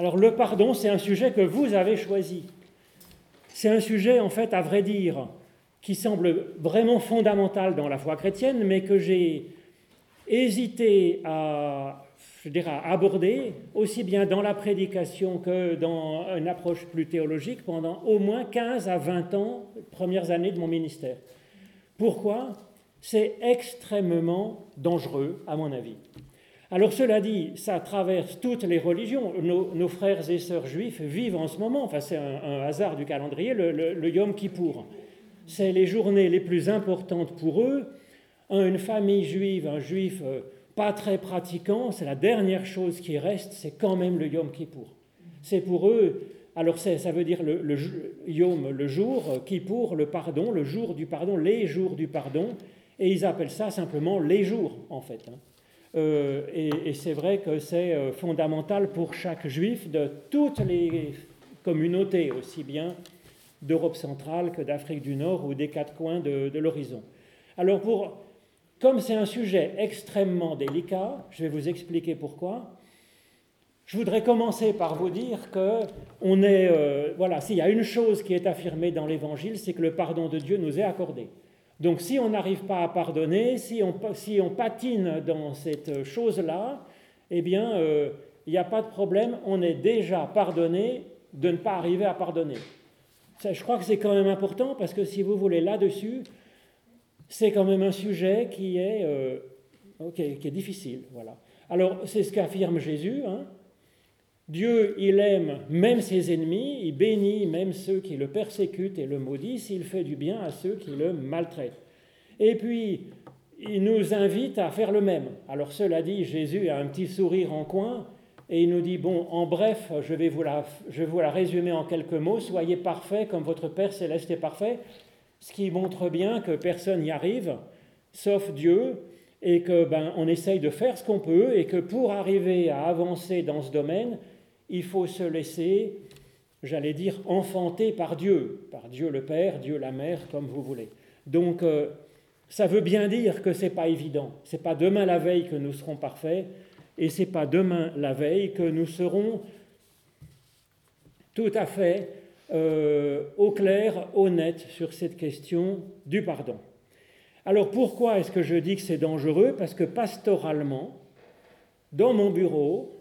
Alors le pardon, c'est un sujet que vous avez choisi. C'est un sujet, en fait, à vrai dire, qui semble vraiment fondamental dans la foi chrétienne, mais que j'ai hésité à, à aborder, aussi bien dans la prédication que dans une approche plus théologique, pendant au moins 15 à 20 ans, premières années de mon ministère. Pourquoi? C'est extrêmement dangereux, à mon avis. Alors cela dit, ça traverse toutes les religions. Nos, frères et sœurs juifs vivent en ce moment, enfin c'est un, hasard du calendrier, le, Yom Kippour. C'est les journées les plus importantes pour eux. Une famille juive, un juif euh, pas très pratiquant, c'est la dernière chose qui reste, c'est quand même le Yom Kippour. C'est pour eux, alors ça veut dire le, Yom, le jour, euh, Kippour, le pardon, le jour du pardon, les jours du pardon, et ils appellent ça simplement les jours, en fait. Hein. Euh, et, c'est vrai que c'est euh, fondamental pour chaque juif de toutes les communautés, aussi bien d'Europe centrale que d'Afrique du Nord ou des quatre coins de, l'horizon. Alors, pour, comme c'est un sujet extrêmement délicat, je vais vous expliquer pourquoi. Je voudrais commencer par vous dire que on est, euh, voilà, s'il y a une chose qui est affirmée dans l'Évangile, c'est que le pardon de Dieu nous est accordé. Donc si on n'arrive pas à pardonner, si on, patine dans cette chose-là, eh bien, euh, il n'y a pas de problème, on est déjà pardonné de ne pas arriver à pardonner. Je crois que c'est quand même important parce que si vous voulez là-dessus, c'est quand même un sujet qui est, euh, qui est difficile. Voilà. Alors c'est ce qu'affirme Jésus. Hein. Dieu, il aime même ses ennemis, il bénit même ceux qui le persécutent et le maudissent, il fait du bien à ceux qui le maltraitent. Et puis, il nous invite à faire le même. Alors cela dit, Jésus a un petit sourire en coin et il nous dit, bon, en bref, je vais vous la, je vous la résumer en quelques mots, soyez parfaits comme votre Père céleste est parfait, ce qui montre bien que personne n'y arrive, sauf Dieu, et que ben, on essaye de faire ce qu'on peut, et que pour arriver à avancer dans ce domaine, il faut se laisser, j'allais dire, enfanter par Dieu, par Dieu le Père, Dieu la Mère, comme vous voulez. Donc, euh, ça veut bien dire que ce n'est pas évident. Ce n'est pas demain la veille que nous serons parfaits, et ce n'est pas demain la veille que nous serons tout à fait euh, au clair, honnêtes sur cette question du pardon. Alors pourquoi est-ce que je dis que c'est dangereux? Parce que pastoralement, dans mon bureau,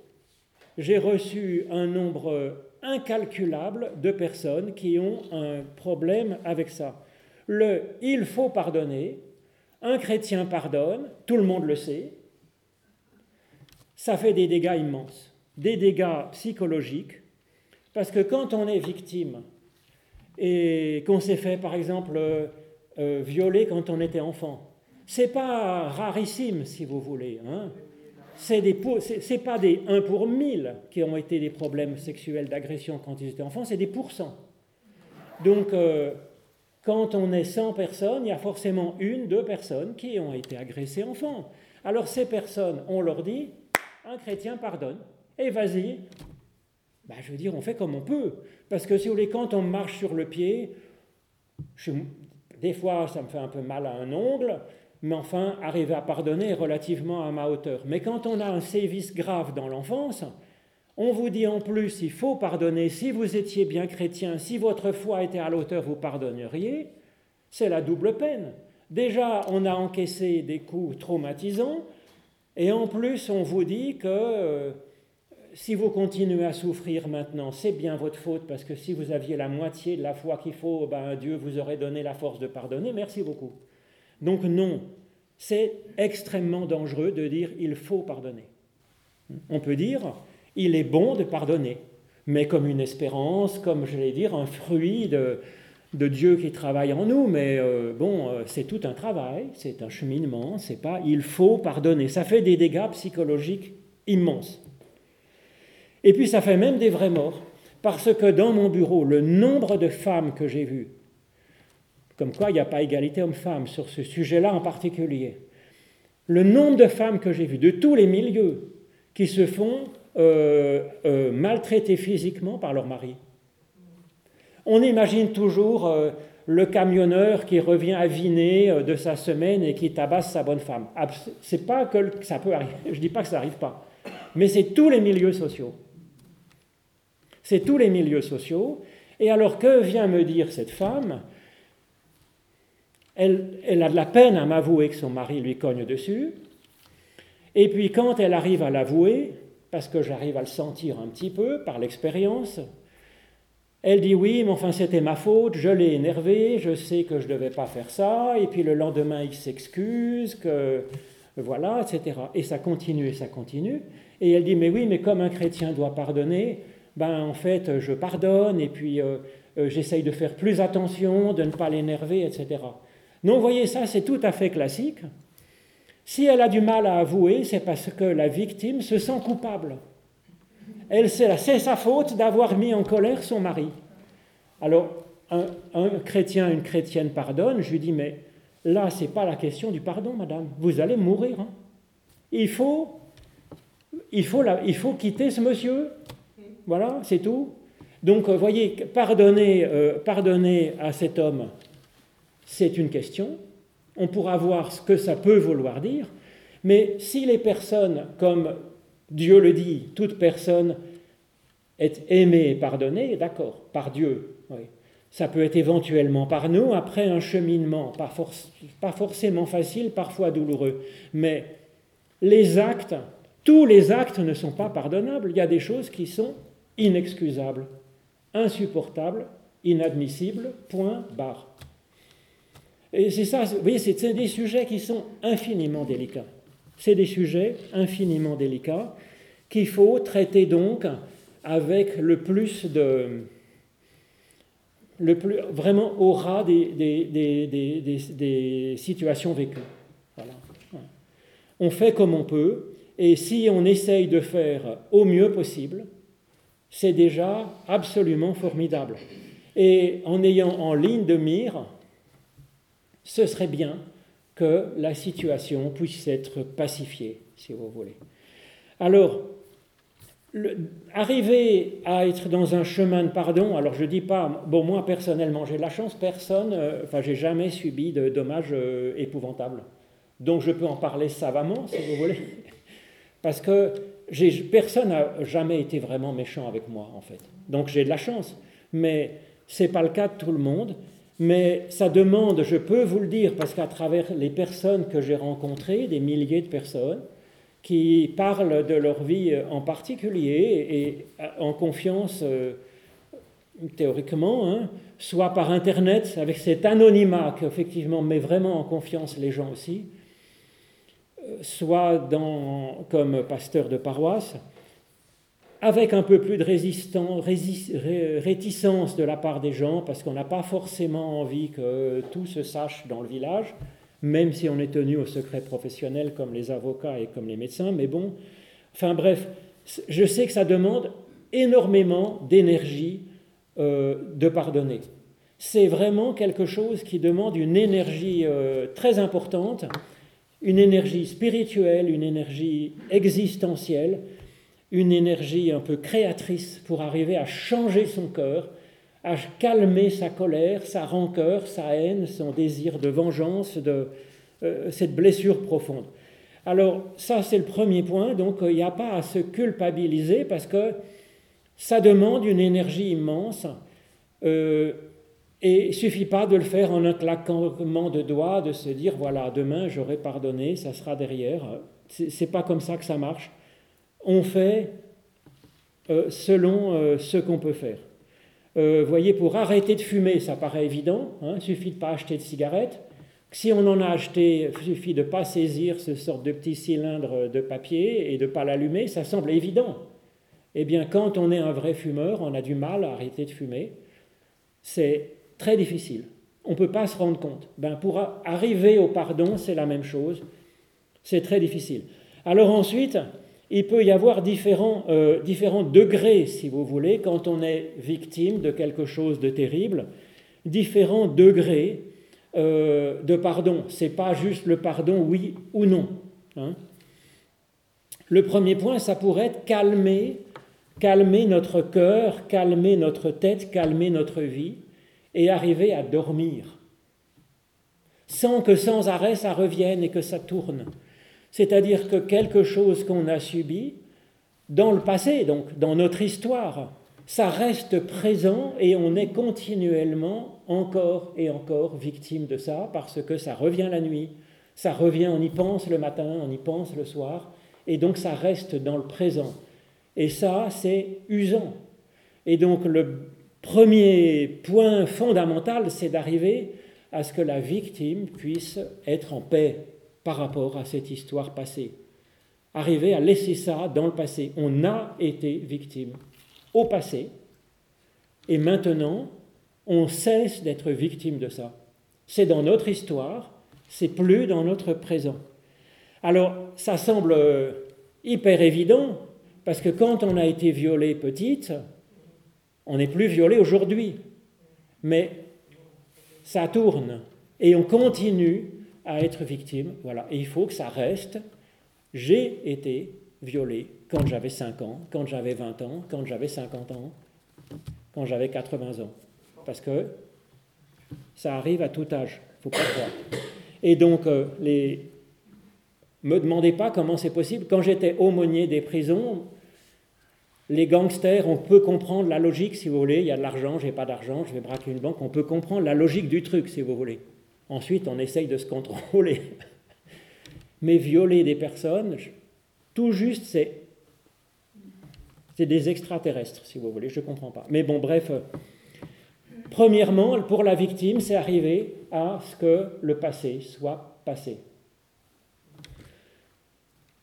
j'ai reçu un nombre incalculable de personnes qui ont un problème avec ça. Le il faut pardonner, un chrétien pardonne, tout le monde le sait, ça fait des dégâts immenses, des dégâts psychologiques, parce que quand on est victime et qu'on s'est fait par exemple euh, violer quand on était enfant, c'est pas rarissime si vous voulez. Hein c'est n'est pas des 1 pour 1000 qui ont été des problèmes sexuels d'agression quand ils étaient enfants, c'est des pourcents. Donc, euh, quand on est 100 personnes, il y a forcément une, deux personnes qui ont été agressées enfants. Alors, ces personnes, on leur dit, un chrétien pardonne, et vas-y. Ben, je veux dire, on fait comme on peut. Parce que si vous voulez, quand on marche sur le pied, des fois, ça me fait un peu mal à un ongle, mais enfin, arriver à pardonner relativement à ma hauteur. Mais quand on a un sévice grave dans l'enfance, on vous dit en plus, il faut pardonner. Si vous étiez bien chrétien, si votre foi était à l'auteur, vous pardonneriez. C'est la double peine. Déjà, on a encaissé des coups traumatisants, et en plus, on vous dit que euh, si vous continuez à souffrir maintenant, c'est bien votre faute, parce que si vous aviez la moitié de la foi qu'il faut, ben, Dieu vous aurait donné la force de pardonner. Merci beaucoup. Donc non, c'est extrêmement dangereux de dire il faut pardonner. On peut dire il est bon de pardonner, mais comme une espérance, comme je vais dire, un fruit de, Dieu qui travaille en nous. Mais euh, bon, euh, c'est tout un travail, c'est un cheminement, c'est pas il faut pardonner. Ça fait des dégâts psychologiques immenses. Et puis ça fait même des vrais morts, parce que dans mon bureau, le nombre de femmes que j'ai vues comme quoi il n'y a pas égalité homme-femme sur ce sujet-là en particulier. Le nombre de femmes que j'ai vues, de tous les milieux, qui se font euh, euh, maltraiter physiquement par leur mari. On imagine toujours euh, le camionneur qui revient aviné de sa semaine et qui tabasse sa bonne femme. C'est pas que ça peut arriver, je ne dis pas que ça n'arrive pas, mais c'est tous les milieux sociaux. C'est tous les milieux sociaux. Et alors que vient me dire cette femme? Elle, a de la peine à m'avouer que son mari lui cogne dessus. Et puis quand elle arrive à l'avouer, parce que j'arrive à le sentir un petit peu par l'expérience, elle dit oui, mais enfin c'était ma faute, je l'ai énervé, je sais que je ne devais pas faire ça, et puis le lendemain il s'excuse, que voilà, etc. Et ça continue et ça continue. Et elle dit mais oui, mais comme un chrétien doit pardonner, ben en fait je pardonne et puis euh, euh, j'essaye de faire plus attention, de ne pas l'énerver, etc. Donc vous voyez ça, c'est tout à fait classique. Si elle a du mal à avouer, c'est parce que la victime se sent coupable elle c'est sa faute d'avoir mis en colère son mari. Alors, un, chrétien, une chrétienne pardonne, je lui dis, mais là, ce n'est pas la question du pardon, madame. Vous allez mourir. Hein. Il, faut, il, faut il faut quitter ce monsieur. Voilà, c'est tout. Donc, voyez, pardonner, euh, pardonner à cet homme, c'est une question. On pourra voir ce que ça peut vouloir dire. Mais si les personnes, comme Dieu le dit, toute personne est aimée et pardonnée, d'accord, par Dieu. Ça peut être éventuellement par nous, après un cheminement, pas, pas forcément facile, parfois douloureux. Mais les actes, tous les actes ne sont pas pardonnables. Il y a des choses qui sont inexcusables, insupportables, inadmissibles, point, barre. Et c'est ça, vous voyez, c'est des sujets qui sont infiniment délicats. C'est des sujets infiniment délicats qu'il faut traiter donc avec le plus de... Vraiment au ras des, situations vécues. On fait comme on peut, et si on essaye de faire au mieux possible, c'est déjà absolument formidable. Et en ayant en ligne de mire, ce serait bien que la situation puisse être pacifiée, si vous voulez. Alors, arriver à être dans un chemin de pardon, alors je ne dis pas, bon, moi personnellement, j'ai de la chance, personne, euh, enfin, j'ai jamais subi de dommages euh, épouvantables. Donc je peux en parler savamment, si vous voulez, parce que personne n'a jamais été vraiment méchant avec moi, en fait. Donc j'ai de la chance, mais ce n'est pas le cas de tout le monde. Mais ça demande, je peux vous le dire, parce qu'à travers les personnes que j'ai rencontrées, des milliers de personnes, qui parlent de leur vie en particulier et en confiance euh, théoriquement, hein, soit par Internet, avec cet anonymat qui effectivement met vraiment en confiance les gens aussi, euh, soit comme pasteur de paroisse, avec un peu plus de résistance, réticence de la part des gens, parce qu'on n'a pas forcément envie que tout se sache dans le village, même si on est tenu au secret professionnel comme les avocats et comme les médecins, mais bon, enfin bref, je sais que ça demande énormément d'énergie euh, de pardonner. C'est vraiment quelque chose qui demande une énergie euh, très importante, une énergie spirituelle, une énergie existentielle, une énergie un peu créatrice pour arriver à changer son cœur, à calmer sa colère, sa rancœur, sa haine, son désir de vengeance, de euh, cette blessure profonde. Alors ça, c'est le premier point. Donc il n'y a pas à se culpabiliser parce que ça demande une énergie immense. Euh, et il ne suffit pas de le faire en un claquement de doigts, de se dire, voilà, demain j'aurai pardonné, ça sera derrière. Ce n'est pas comme ça que ça marche on fait euh, selon euh, ce qu'on peut faire. Euh, voyez, pour arrêter de fumer, ça paraît évident, hein, il suffit de ne pas acheter de cigarettes. Si on en a acheté, il suffit de ne pas saisir ce sort de petit cylindre de papier et de ne pas l'allumer, ça semble évident. Eh bien, quand on est un vrai fumeur, on a du mal à arrêter de fumer. C'est très difficile. On ne peut pas se rendre compte. Ben, pour arriver au pardon, c'est la même chose. C'est très difficile. Alors ensuite, il peut y avoir différents, euh, différents, degrés, si vous voulez, quand on est victime de quelque chose de terrible, différents degrés euh, de pardon. Ce n'est pas juste le pardon oui ou non. Hein. Le premier point, ça pourrait être calmer, calmer notre cœur, calmer notre tête, calmer notre vie et arriver à dormir, sans que sans arrêt ça revienne et que ça tourne. C'est-à-dire que quelque chose qu'on a subi dans le passé, donc dans notre histoire, ça reste présent et on est continuellement encore et encore victime de ça parce que ça revient la nuit, ça revient, on y pense le matin, on y pense le soir, et donc ça reste dans le présent. Et ça, c'est usant. Et donc le premier point fondamental, c'est d'arriver à ce que la victime puisse être en paix par rapport à cette histoire passée. Arriver à laisser ça dans le passé. On a été victime au passé, et maintenant, on cesse d'être victime de ça. C'est dans notre histoire, c'est plus dans notre présent. Alors, ça semble hyper évident, parce que quand on a été violé petite, on n'est plus violé aujourd'hui. Mais ça tourne, et on continue à être victime. Voilà, et il faut que ça reste. J'ai été violé quand j'avais 5 ans, quand j'avais 20 ans, quand j'avais 50 ans, quand j'avais 80 ans. Parce que ça arrive à tout âge, il faut pas croire. Et donc, euh, les... me demandez pas comment c'est possible. Quand j'étais aumônier des prisons, les gangsters, on peut comprendre la logique, si vous voulez. Il y a de l'argent, j'ai pas d'argent, je vais braquer une banque. On peut comprendre la logique du truc, si vous voulez. Ensuite, on essaye de se contrôler. Mais violer des personnes, tout juste, c'est des extraterrestres, si vous voulez, je ne comprends pas. Mais bon, bref, euh, premièrement, pour la victime, c'est arriver à ce que le passé soit passé.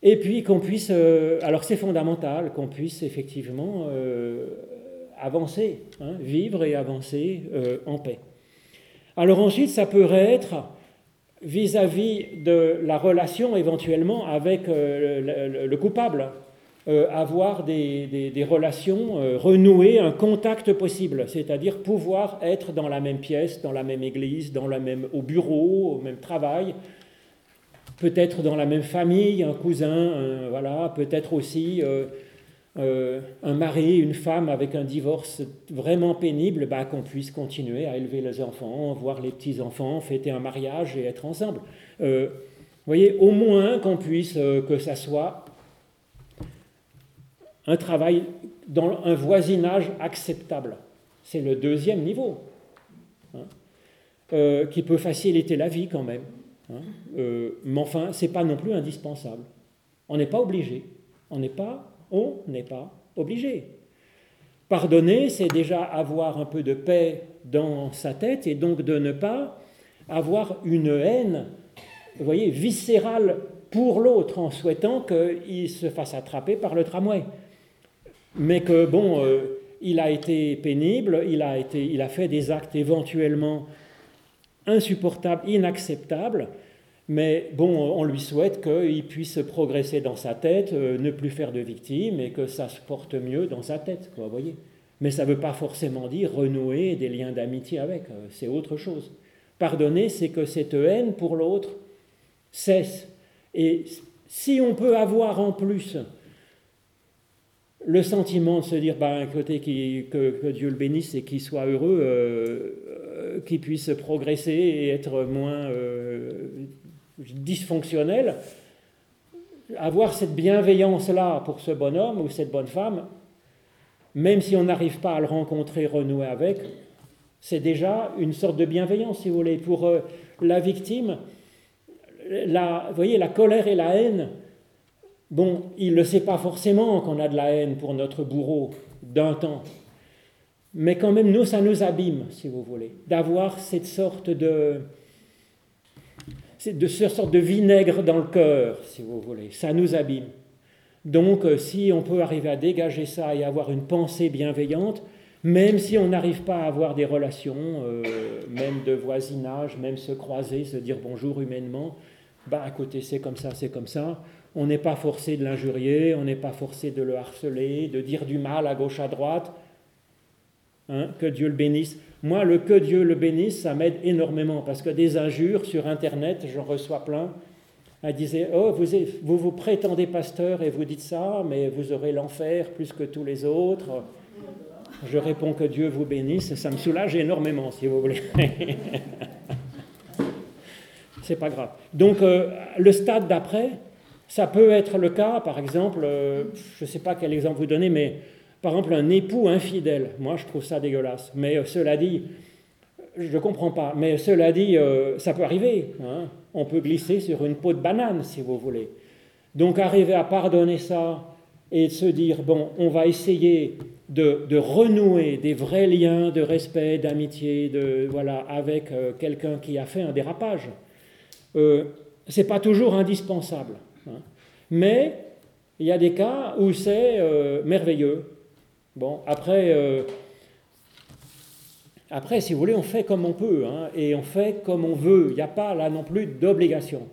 Et puis qu'on puisse, euh, alors c'est fondamental, qu'on puisse effectivement euh, avancer, hein, vivre et avancer en paix. Alors ensuite, ça peut être vis-à-vis de la relation éventuellement avec le coupable, euh, avoir des, relations euh, renouées, un contact possible, c'est-à-dire pouvoir être dans la même pièce, dans la même église, dans la même, au bureau, au même travail, peut-être dans la même famille, un cousin, voilà, peut-être aussi euh, un mari, une femme avec un divorce vraiment pénible, bah, qu'on puisse continuer à élever les enfants, voir les petits-enfants, fêter un mariage et être ensemble. vous voyez, au moins qu'on puisse, que ça soit un travail dans un voisinage acceptable. C'est le deuxième niveau, hein, euh, qui peut faciliter la vie quand même. Hein. Euh, mais enfin, ce n'est pas non plus indispensable. On n'est pas obligé. On n'est pas, on n'est pas obligé. Pardonner, c'est déjà avoir un peu de paix dans sa tête et donc de ne pas avoir une haine, voyez, viscérale pour l'autre en souhaitant qu'il se fasse attraper par le tramway mais que, bon, euh, il a été pénible, il a, été, il a fait des actes éventuellement insupportables, inacceptables, mais bon, on lui souhaite qu'il puisse progresser dans sa tête, euh, ne plus faire de victimes et que ça se porte mieux dans sa tête, quoi, voyez. Mais ça ne veut pas forcément dire renouer des liens d'amitié avec, euh, c'est autre chose. Pardonner, c'est que cette haine pour l'autre cesse. Et si on peut avoir en plus le sentiment de se dire, bah, côté, que, Dieu le bénisse et qu'il soit heureux, euh, qu'il puisse progresser et être moins dysfonctionnel, avoir cette bienveillance-là pour ce bonhomme ou cette bonne femme, même si on n'arrive pas à le rencontrer, renouer avec, c'est déjà une sorte de bienveillance, si vous voulez. Pour la victime, la, vous voyez, la colère et la haine, Bon, il ne sait pas forcément qu'on a de la haine pour notre bourreau d'un temps. Mais quand même, nous, ça nous abîme, si vous voulez, d'avoir cette sorte de, de cette sorte de vinaigre dans le cœur, si vous voulez. Ça nous abîme. Donc, euh, si on peut arriver à dégager ça et avoir une pensée bienveillante, même si on n'arrive pas à avoir des relations, euh, même de voisinage, même se croiser, se dire bonjour humainement, bah à côté c'est comme ça, c'est comme ça, on n'est pas forcé de l'injurier, on n'est pas forcé de le harceler, de dire du mal à gauche, à droite. Hein, que Dieu le bénisse. Moi, le que Dieu le bénisse, ça m'aide énormément parce que des injures sur Internet, j'en reçois plein. Elle disait Oh, vous, vous prétendez pasteur et vous dites ça, mais vous aurez l'enfer plus que tous les autres. Je réponds que Dieu vous bénisse, ça me soulage énormément, si vous voulez. C'est pas grave. Donc, euh, le stade d'après, ça peut être le cas, par exemple, euh, je ne sais pas quel exemple vous donner, mais par exemple, un époux infidèle. Moi, je trouve ça dégueulasse. Mais cela dit, je ne comprends pas. Mais cela dit, ça peut arriver. Hein. On peut glisser sur une peau de banane, si vous voulez. Donc, arriver à pardonner ça et de se dire, bon, on va essayer de, renouer des vrais liens de respect, d'amitié, de, voilà, avec euh, quelqu'un qui a fait un dérapage. Euh, Ce n'est pas toujours indispensable. Hein. Mais il y a des cas où c'est euh, merveilleux. Bon, après, euh, après, si vous voulez, on fait comme on peut, hein, et on fait comme on veut. Il n'y a pas là non plus d'obligation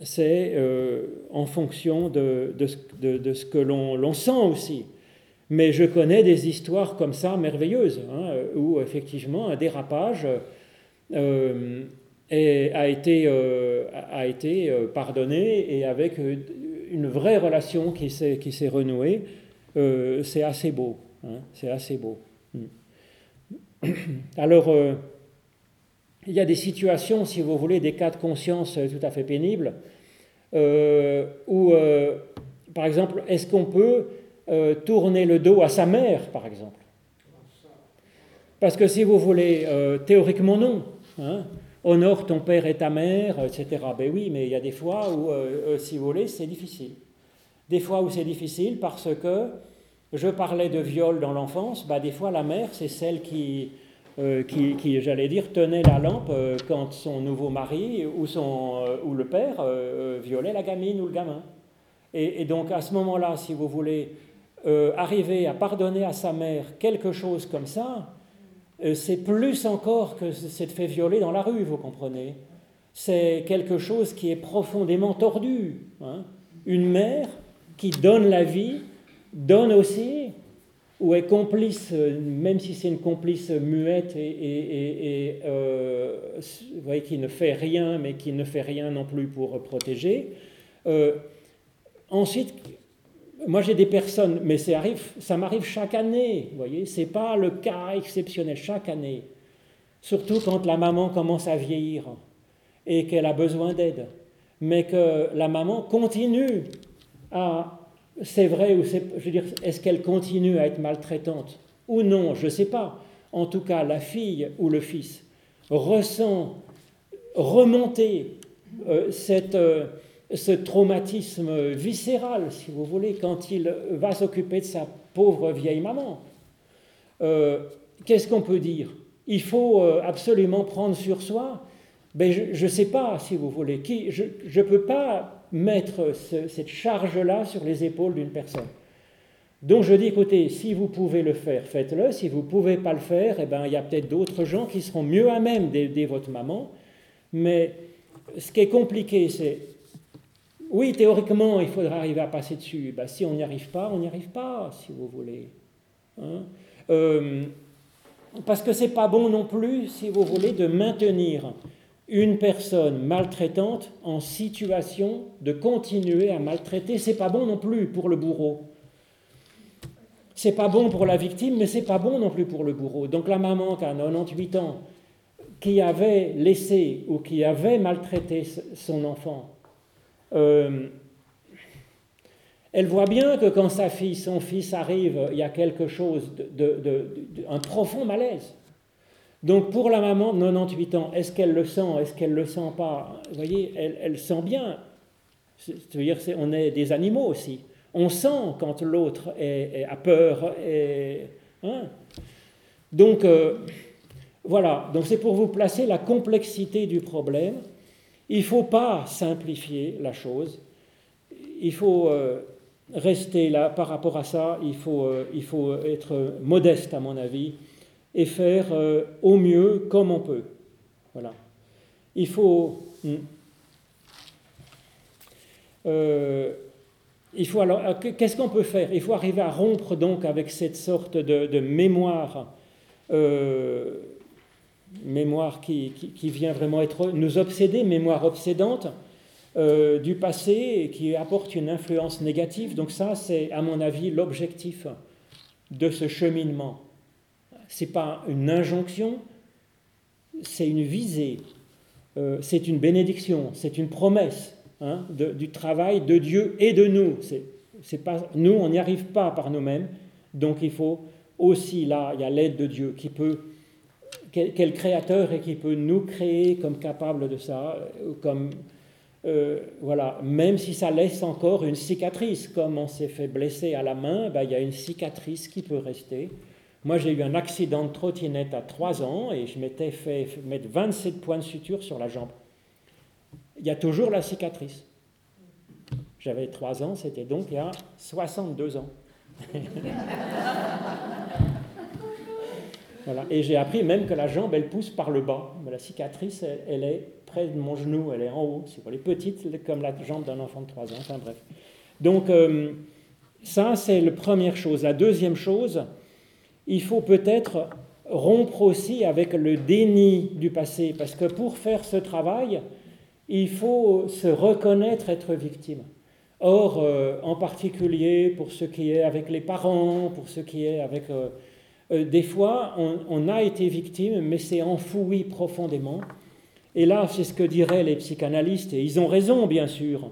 c'est euh, en fonction de, ce que l'on sent aussi. Mais je connais des histoires comme ça merveilleuses, hein, où effectivement un dérapage euh, a été, euh, a été pardonné et avec une vraie relation qui s'est renouée. C'est assez beau. Hein, c'est assez beau. Hmm. Alors, il y a des situations, si vous voulez, des cas de conscience tout à fait pénibles, euh, où, euh, par exemple, est-ce qu'on peut euh, tourner le dos à sa mère, par exemple? Parce que si vous voulez, théoriquement non. Hein. honore ton père et ta mère, etc. Ben oui, mais il y a des fois où, si vous voulez, c'est difficile. Des fois où c'est difficile parce que je parlais de viol dans l'enfance, ben des fois la mère, c'est celle qui, euh, qui, j'allais dire, tenait la lampe euh, quand son nouveau mari ou, son, euh, ou le père violait la gamine ou le gamin. Et, donc à ce moment-là, si vous voulez arriver à pardonner à sa mère quelque chose comme ça, c'est plus encore que c'est fait violer dans la rue, vous comprenez. C'est quelque chose qui est profondément tordu. Hein. Une mère qui donne la vie donne aussi ou est complice, même si c'est une complice muette et, euh, qui ne fait rien, mais qui ne fait rien non plus pour protéger. Euh, ensuite, moi j'ai des personnes, mais ça, ça m'arrive chaque année, vous voyez, c'est pas le cas exceptionnel, chaque année. Surtout quand la maman commence à vieillir et qu'elle a besoin d'aide, mais que la maman continue à c'est vrai ou c'est, je veux dire, est-ce qu'elle continue à être maltraitante ou non, je ne sais pas. En tout cas, la fille ou le fils ressent remonter euh, cette, euh, ce traumatisme viscéral, si vous voulez, quand il va s'occuper de sa pauvre vieille maman. Euh, qu'est-ce qu'on peut dire? Il faut absolument prendre sur soi. Ben, je ne sais pas, si vous voulez. Qui, je ne peux pas mettre cette charge-là sur les épaules d'une personne. Donc je dis, écoutez, si vous pouvez le faire, faites-le. Si vous ne pouvez pas le faire, eh ben, il y a peut-être d'autres gens qui seront mieux à même d'aider votre maman. Mais ce qui est compliqué, c'est, oui, théoriquement, il faudra arriver à passer dessus. Ben, si on n'y arrive pas, on n'y arrive pas, si vous voulez. Hein. Euh, parce que c'est pas bon non plus, si vous voulez, de maintenir une personne maltraitante en situation de continuer à maltraiter. C'est pas bon non plus pour le bourreau. C'est pas bon pour la victime, mais c'est pas bon non plus pour le bourreau. Donc la maman qui a 98 ans, qui avait laissé ou qui avait maltraité son enfant, euh, elle voit bien que quand sa fille, son fils arrive, il y a quelque chose un profond malaise. Donc pour la maman de 98 ans, est-ce qu'elle le sent, est-ce qu'elle le sent pas? Vous voyez, elle, sent bien. C'est-à-dire on est des animaux aussi. On sent quand l'autre a peur. Hein. Donc euh, voilà, donc c'est pour vous placer la complexité du problème. Il ne faut pas simplifier la chose. Il faut euh, rester là par rapport à ça. Il faut, euh, il faut être modeste à mon avis et faire euh, au mieux comme on peut. Voilà. Il faut. Hmm. Euh, il faut euh, qu'est-ce qu'on peut faire? Il faut arriver à rompre donc avec cette sorte de, mémoire, mémoire qui, qui, vient vraiment être nous obséder, mémoire obsédante du passé et qui apporte une influence négative. Donc ça, c'est à mon avis l'objectif de ce cheminement n'est pas une injonction, c'est une visée, euh, c'est une bénédiction, c'est une promesse hein, du travail de Dieu et de nous. pas, nous, on n'y arrive pas par nous-mêmes, donc il faut aussi, là, il y a l'aide de Dieu qui peut, quel, créateur et qui peut nous créer comme capable de ça, euh, comme, euh, voilà, même si ça laisse encore une cicatrice, comme on s'est fait blesser à la main, ben, il y a une cicatrice qui peut rester. Moi, j'ai eu un accident de trottinette à 3 ans et je m'étais fait mettre 27 points de suture sur la jambe. Il y a toujours la cicatrice. J'avais 3 ans, c'était donc il y a 62 ans. voilà. Et j'ai appris même que la jambe, elle pousse par le bas. Mais la cicatrice, elle, est près de mon genou, elle est en haut. C'est elle est petite comme la jambe d'un enfant de 3 ans. Enfin bref. Donc, euh, ça, c'est la première chose. La deuxième chose, il faut peut-être rompre aussi avec le déni du passé, parce que pour faire ce travail, il faut se reconnaître être victime. Or, euh, en particulier pour ce qui est avec les parents, pour ce qui est avec... Euh, euh, des fois, on, a été victime, mais c'est enfoui profondément. Et là, c'est ce que diraient les psychanalystes, et ils ont raison, bien sûr,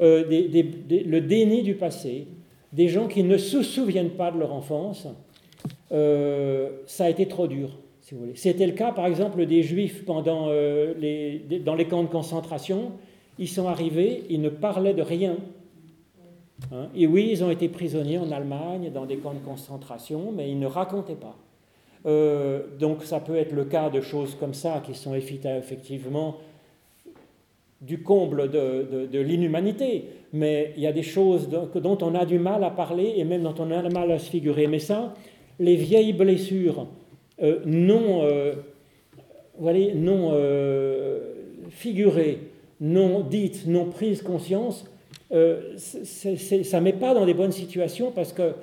le déni du passé, des gens qui ne se souviennent pas de leur enfance, ça a été trop dur. C'était le cas, par exemple, des Juifs pendant, les, dans les camps de concentration. Ils sont arrivés, ils ne parlaient de rien. Hein. Et oui, ils ont été prisonniers en Allemagne, dans des camps de concentration, mais ils ne racontaient pas. Euh, donc ça peut être le cas de choses comme ça qui sont effectivement du comble de, de, l'inhumanité, mais il y a des choses dont on a du mal à parler et même dont on a du mal à se figurer. Mais ça, les vieilles blessures euh, non, euh, non figurées, non dites, non prises conscience, euh, ça ne met pas dans des bonnes situations parce que,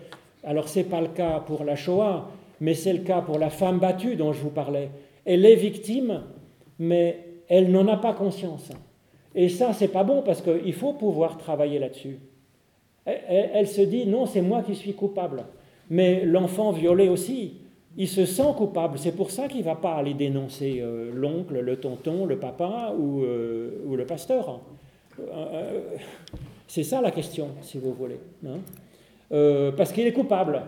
alors ce n'est pas le cas pour la Shoah, mais c'est le cas pour la femme battue dont je vous parlais. Elle est victime, mais elle n'en a pas conscience. Et ça, c'est pas bon parce qu'il faut pouvoir travailler là-dessus. Elle, se dit, non, c'est moi qui suis coupable. Mais l'enfant violé aussi, il se sent coupable. C'est pour ça qu'il ne va pas aller dénoncer euh, l'oncle, le tonton, le papa ou, euh, le pasteur. C'est ça la question, si vous voulez. Hein. Euh, parce qu'il est coupable.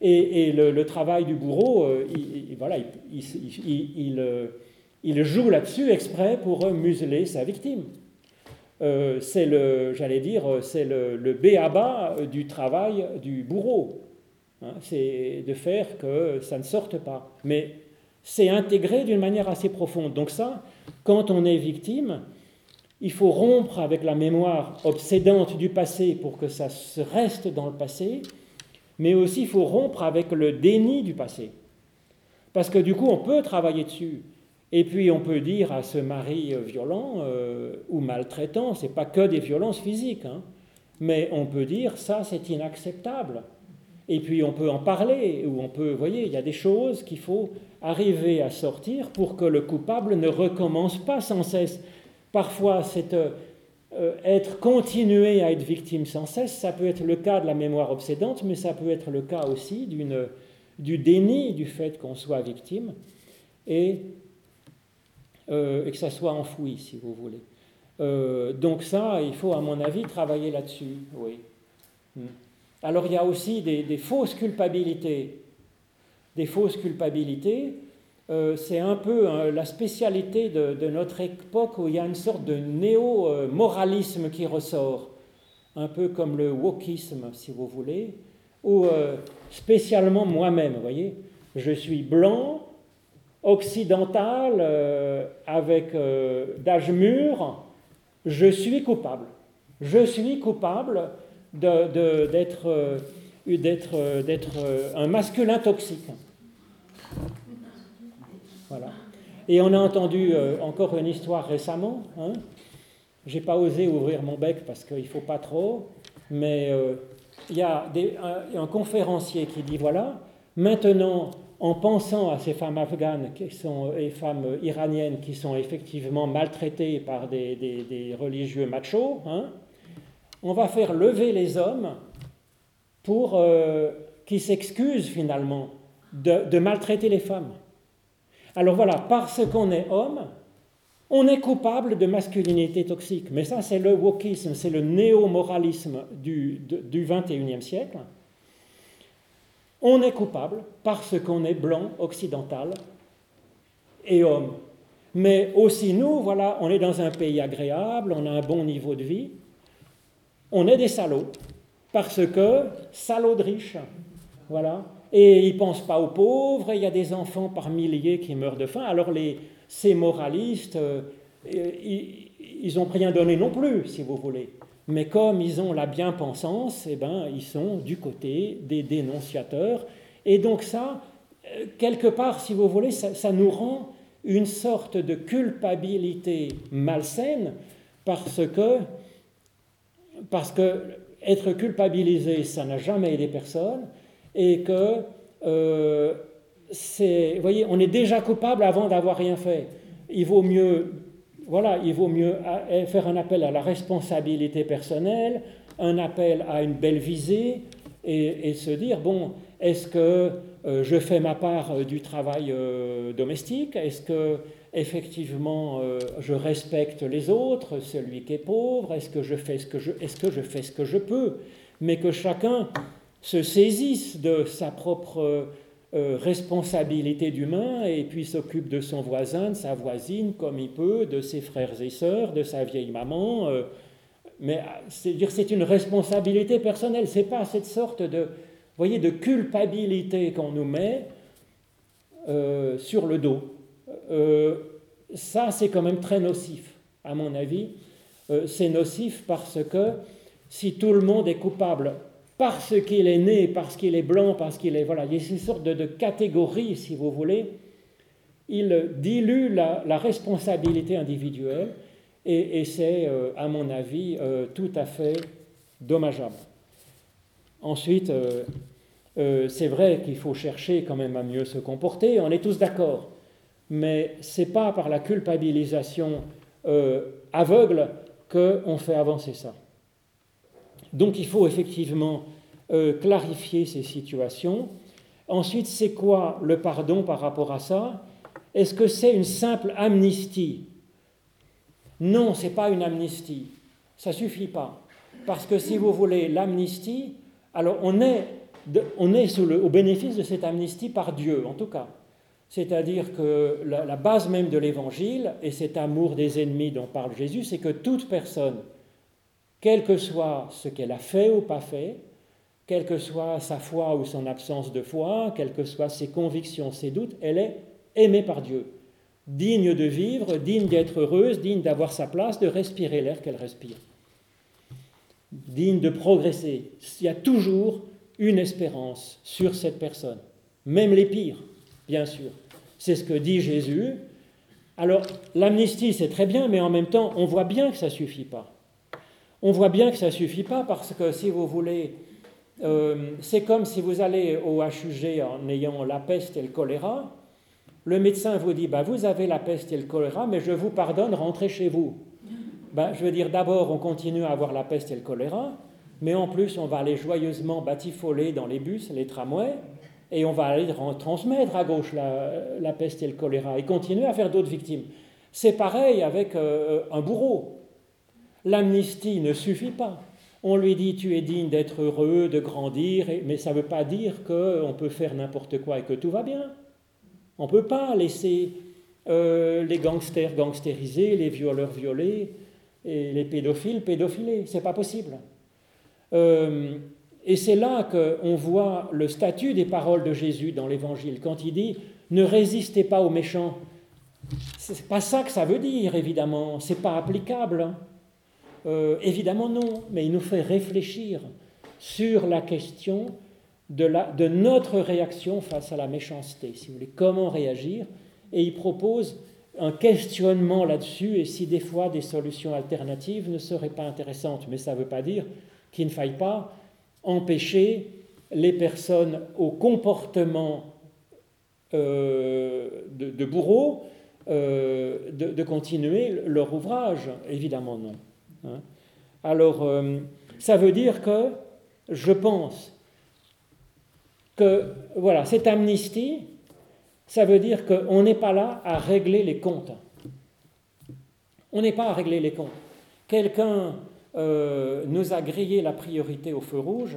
Et, le, travail du bourreau, euh, il, voilà, euh, il, joue là-dessus exprès pour museler sa victime. c'est le, j'allais dire, c'est le, le béaba du travail du bourreau. Hein. c'est de faire que ça ne sorte pas. Mais c'est intégré d'une manière assez profonde. Donc ça, quand on est victime, il faut rompre avec la mémoire obsédante du passé pour que ça reste dans le passé, mais aussi il faut rompre avec le déni du passé. Parce que du coup, on peut travailler dessus. Et puis on peut dire à ce mari violent euh, ou maltraitant, c'est pas que des violences physiques, hein, mais on peut dire ça c'est inacceptable. Et puis on peut en parler, ou on peut, vous voyez, il y a des choses qu'il faut arriver à sortir pour que le coupable ne recommence pas sans cesse. Parfois, c'est euh, euh, être continué à être victime sans cesse. Ça peut être le cas de la mémoire obsédante, mais ça peut être le cas aussi du déni du fait qu'on soit victime et, euh, que ça soit enfoui, si vous voulez. donc ça, il faut, à mon avis, travailler là-dessus. Oui. Hmm. Alors il y a aussi des, fausses culpabilités. Des fausses culpabilités euh, c'est un peu hein, la spécialité de, notre époque où il y a une sorte de néo-moralisme qui ressort, un peu comme le wokisme, si vous voulez, ou euh, spécialement moi-même, voyez, je suis blanc, occidental, euh, avec d'âge mûr, je suis coupable. Je suis coupable d'être un masculin toxique. Voilà. Et on a entendu euh, encore une histoire récemment. Hein. J'ai pas osé ouvrir mon bec parce qu'il ne faut pas trop, mais euh, il y a un, conférencier qui dit voilà, maintenant, en pensant à ces femmes afghanes qui sont, et femmes iraniennes qui sont effectivement maltraitées par des, religieux machos, hein, on va faire lever les hommes pour euh, qu'ils s'excusent finalement de maltraiter les femmes. Alors voilà, parce qu'on est homme, On est coupable de masculinité toxique, mais ça c'est le wokisme, c'est le néo-moralisme du, du 21e siècle. On est coupable parce qu'on est blanc, occidental et homme. Mais aussi nous, voilà, on est dans un pays agréable, on a un bon niveau de vie. On est des salauds parce que salauds de riches, voilà. Et ils ne pensent pas aux pauvres, il y a des enfants par milliers qui meurent de faim. Alors les, ces moralistes, euh, ils n'ont rien donné non plus, si vous voulez. Mais comme ils ont la bien-pensance, eh ben, ils sont du côté des dénonciateurs. Et donc ça, euh, quelque part, si vous voulez, ça, nous rend une sorte de culpabilité malsaine parce que, parce que être culpabilisé, ça n'a jamais aidé personne, et que euh, c'est, vous voyez, on est déjà coupable avant d'avoir rien fait. Il vaut mieux voilà, il vaut mieux eh, faire un appel à la responsabilité personnelle, un appel à une belle visée et, se dire, bon, est-ce que euh, je fais ma part euh, du travail euh, domestique? Est-ce que effectivement je respecte les autres, celui qui est pauvre Est-ce que je fais ce que je, est-ce que je fais ce que je peux? Mais que chacun se saisisse de sa propre euh, responsabilité d'humain et puis s'occupe de son voisin, de sa voisine comme il peut, de ses frères et sœurs, de sa vieille maman. Euh, mais c'est dire c'est une responsabilité personnelle, c'est pas cette sorte de voyez de culpabilité qu'on nous met euh, sur le dos. Ça c'est quand même très nocif à mon avis. c'est nocif parce que si tout le monde est coupable parce qu'il est né, parce qu'il est blanc, parce qu'il est... Voilà, il y a une sorte de, catégorie, si vous voulez. Il dilue la, responsabilité individuelle et, c'est, euh, à mon avis, euh, tout à fait dommageable. Ensuite, euh, c'est vrai qu'il faut chercher quand même à mieux se comporter, on est tous d'accord, mais ce n'est pas par la culpabilisation aveugle qu'on fait avancer ça. Donc il faut effectivement euh, clarifier ces situations. Ensuite, c'est quoi le pardon par rapport à ça? Est-ce que c'est une simple amnistie? Non, ce n'est pas une amnistie. Ça ne suffit pas. Parce que si vous voulez l'amnistie, alors on est, au bénéfice de cette amnistie par Dieu, en tout cas. C'est-à-dire que la, base même de l'Évangile, et cet amour des ennemis dont parle Jésus, c'est que toute personne quel que soit ce qu'elle a fait ou pas fait, quelle que soit sa foi ou son absence de foi, quelles que soient ses convictions, ses doutes, elle est aimée par Dieu, digne de vivre, digne d'être heureuse, digne d'avoir sa place, de respirer l'air qu'elle respire, digne de progresser. Il y a toujours une espérance sur cette personne, même les pires, bien sûr. C'est ce que dit Jésus. Alors, l'amnistie, c'est très bien, mais en même temps, on voit bien que ça ne suffit pas. On voit bien que ça ne suffit pas parce que si vous voulez, euh, c'est comme si vous allez au HUG en ayant la peste et le choléra. Le médecin vous dit bah, Vous avez la peste et le choléra, mais je vous pardonne, rentrez chez vous. Ben, je veux dire, d'abord, on continue à avoir la peste et le choléra, mais en plus, on va aller joyeusement batifoler dans les bus, les tramways, et on va aller transmettre à gauche la, peste et le choléra, et continuer à faire d'autres victimes. C'est pareil avec euh, un bourreau. L'amnistie ne suffit pas. On lui dit tu es digne d'être heureux, de grandir, mais ça ne veut pas dire qu'on peut faire n'importe quoi et que tout va bien. On ne peut pas laisser euh, les gangsters gangsteriser, les violeurs violer et les pédophiles pédophiler. C'est pas possible. Euh, et c'est là qu'on voit le statut des paroles de Jésus dans l'Évangile, quand il dit Ne résistez pas aux méchants. C'est pas ça que ça veut dire, évidemment. C'est pas applicable. Hein. Euh, évidemment non, mais il nous fait réfléchir sur la question de, de, notre réaction face à la méchanceté, si vous voulez, comment réagir, et il propose un questionnement là-dessus, et si des fois des solutions alternatives ne seraient pas intéressantes, mais ça ne veut pas dire qu'il ne faille pas empêcher les personnes au comportement euh, de, bourreaux euh, de, de continuer leur ouvrage, évidemment non. Hein. Alors, euh, ça veut dire que je pense que, voilà, cette amnistie, ça veut dire qu'on n'est pas là à régler les comptes. On n'est pas à régler les comptes. Quelqu'un euh, nous a grillé la priorité au feu rouge.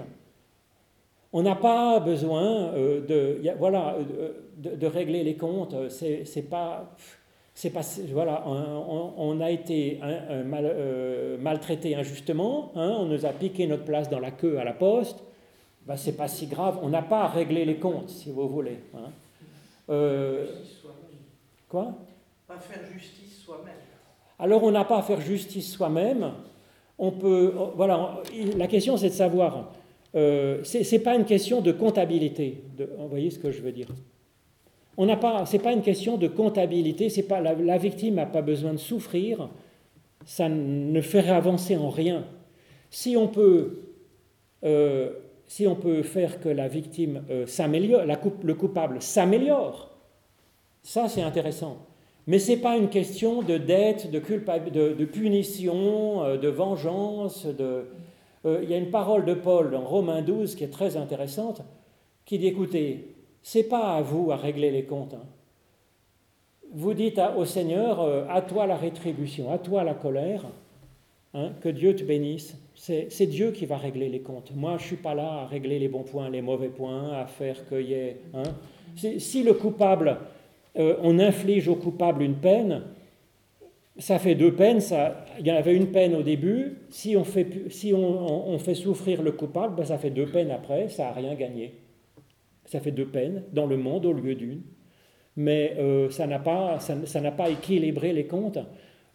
On n'a pas besoin euh, de, voilà, de, régler les comptes. C'est pas, c'est pas, voilà, on, a été mal, euh, maltraité injustement. Hein, on nous a piqué notre place dans la queue à la poste. Ben, c'est pas si grave. On n'a pas à régler les comptes, si vous voulez. Hein. quoi? Pas faire justice soi-même. Alors on n'a pas à faire justice soi-même. On peut, voilà, la question c'est de savoir. Euh, ce n'est pas une question de comptabilité. De, vous voyez ce que je veux dire On n'a pas, c'est pas une question de comptabilité. C'est pas la, victime n'a pas besoin de souffrir. Ça ne ferait avancer en rien. Si on peut, euh, si on peut faire que la victime euh, s'améliore, le coupable s'améliore, ça c'est intéressant. Mais ce n'est pas une question de dette, de, de, punition, euh, de vengeance. Euh, il y a une parole de Paul dans Romains 12 qui est très intéressante, qui dit, écoutez, c'est pas à vous à régler les comptes. Hein. Vous dites au Seigneur, euh, à toi la rétribution, à toi la colère, hein, que Dieu te bénisse. C'est Dieu qui va régler les comptes. Moi, je ne suis pas là à régler les bons points, les mauvais points, à faire ait... Hein. Si le coupable euh, on inflige au coupable une peine, ça fait deux peines. Ça, il y avait une peine au début. Si on fait, souffrir le coupable, ben ça fait deux peines après. Ça n'a rien gagné. Ça fait deux peines dans le monde au lieu d'une. Mais euh, ça n'a pas, ça, pas équilibré les comptes.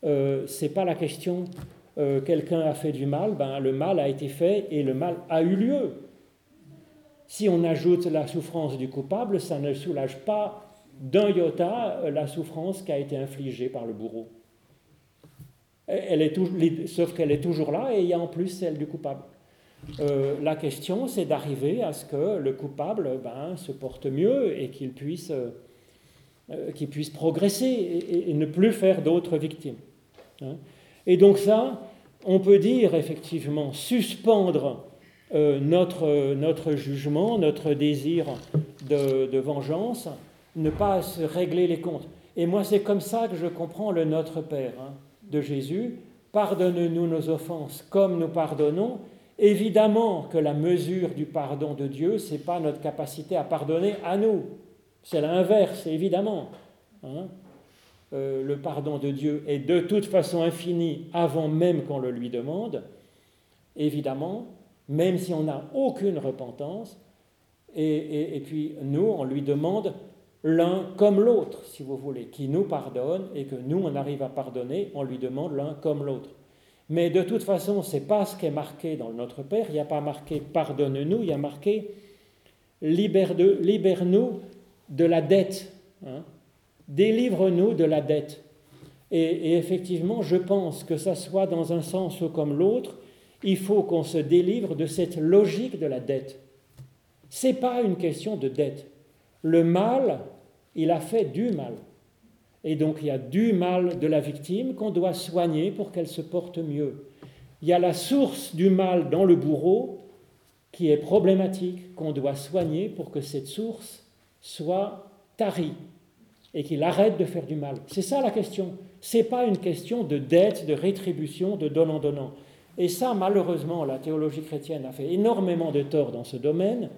Euh, c'est pas la question. Euh, quelqu'un a fait du mal, ben, le mal a été fait et le mal a eu lieu. Si on ajoute la souffrance du coupable, ça ne soulage pas d'un iota euh, la souffrance qui a été infligée par le bourreau. Elle est sauf qu'elle est toujours là et il y a en plus celle du coupable. Euh, la question, c'est d'arriver à ce que le coupable ben, se porte mieux et qu'il puisse, euh, puisse progresser et, ne plus faire d'autres victimes. Hein. Et donc ça, on peut dire effectivement suspendre notre, notre jugement, notre désir de vengeance ne pas se régler les comptes. Et moi, c'est comme ça que je comprends le Notre Père hein, de Jésus. Pardonne-nous nos offenses comme nous pardonnons. Évidemment que la mesure du pardon de Dieu, ce n'est pas notre capacité à pardonner à nous. C'est l'inverse, évidemment. Hein. Euh, le pardon de Dieu est de toute façon infini avant même qu'on le lui demande. Évidemment, même si on n'a aucune repentance. et, puis nous, on lui demande l'un comme l'autre, si vous voulez, qui nous pardonne et que nous, on arrive à pardonner, on lui demande l'un comme l'autre. Mais de toute façon, ce n'est pas ce qui est marqué dans Notre Père. Il n'y a pas marqué pardonne-nous, il y a marqué libère-nous de la dette. Hein. Délivre-nous de la dette. Et, et, effectivement, je pense que ça soit dans un sens ou comme l'autre, il faut qu'on se délivre de cette logique de la dette. Ce n'est pas une question de dette. Le mal, il a fait du mal. Et donc il y a du mal de la victime qu'on doit soigner pour qu'elle se porte mieux. Il y a la source du mal dans le bourreau qui est problématique, qu'on doit soigner pour que cette source soit tarie et qu'il arrête de faire du mal. C'est ça la question. Ce n'est pas une question de dette, de rétribution, de donnant-donnant. Et ça, malheureusement, la théologie chrétienne a fait énormément de tort dans ce domaine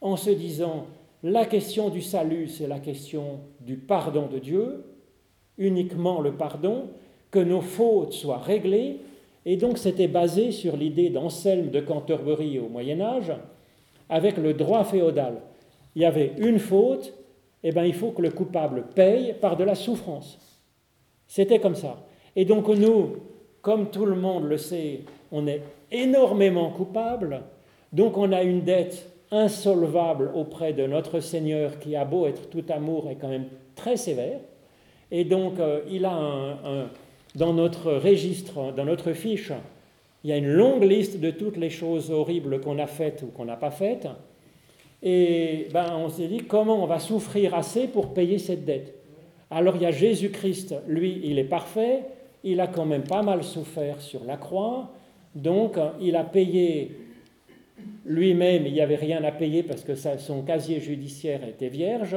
en se disant la question du salut, c'est la question du pardon de Dieu, uniquement le pardon, que nos fautes soient réglées. Et donc c'était basé sur l'idée d'Anselme de Canterbury au Moyen Âge, avec le droit féodal. Il y avait une faute, et eh bien il faut que le coupable paye par de la souffrance. C'était comme ça. Et donc nous, comme tout le monde le sait, on est énormément coupable, donc on a une dette insolvable auprès de notre Seigneur qui a beau être tout amour est quand même très sévère. Et donc euh, il a un, dans notre registre, dans notre fiche, il y a une longue liste de toutes les choses horribles qu'on a faites ou qu'on n'a pas faites. Et ben, on s'est dit comment on va souffrir assez pour payer cette dette? Alors il y a Jésus-Christ, lui, il est parfait, il a quand même pas mal souffert sur la croix, donc il a payé lui-même, il n'y avait rien à payer parce que son casier judiciaire était vierge.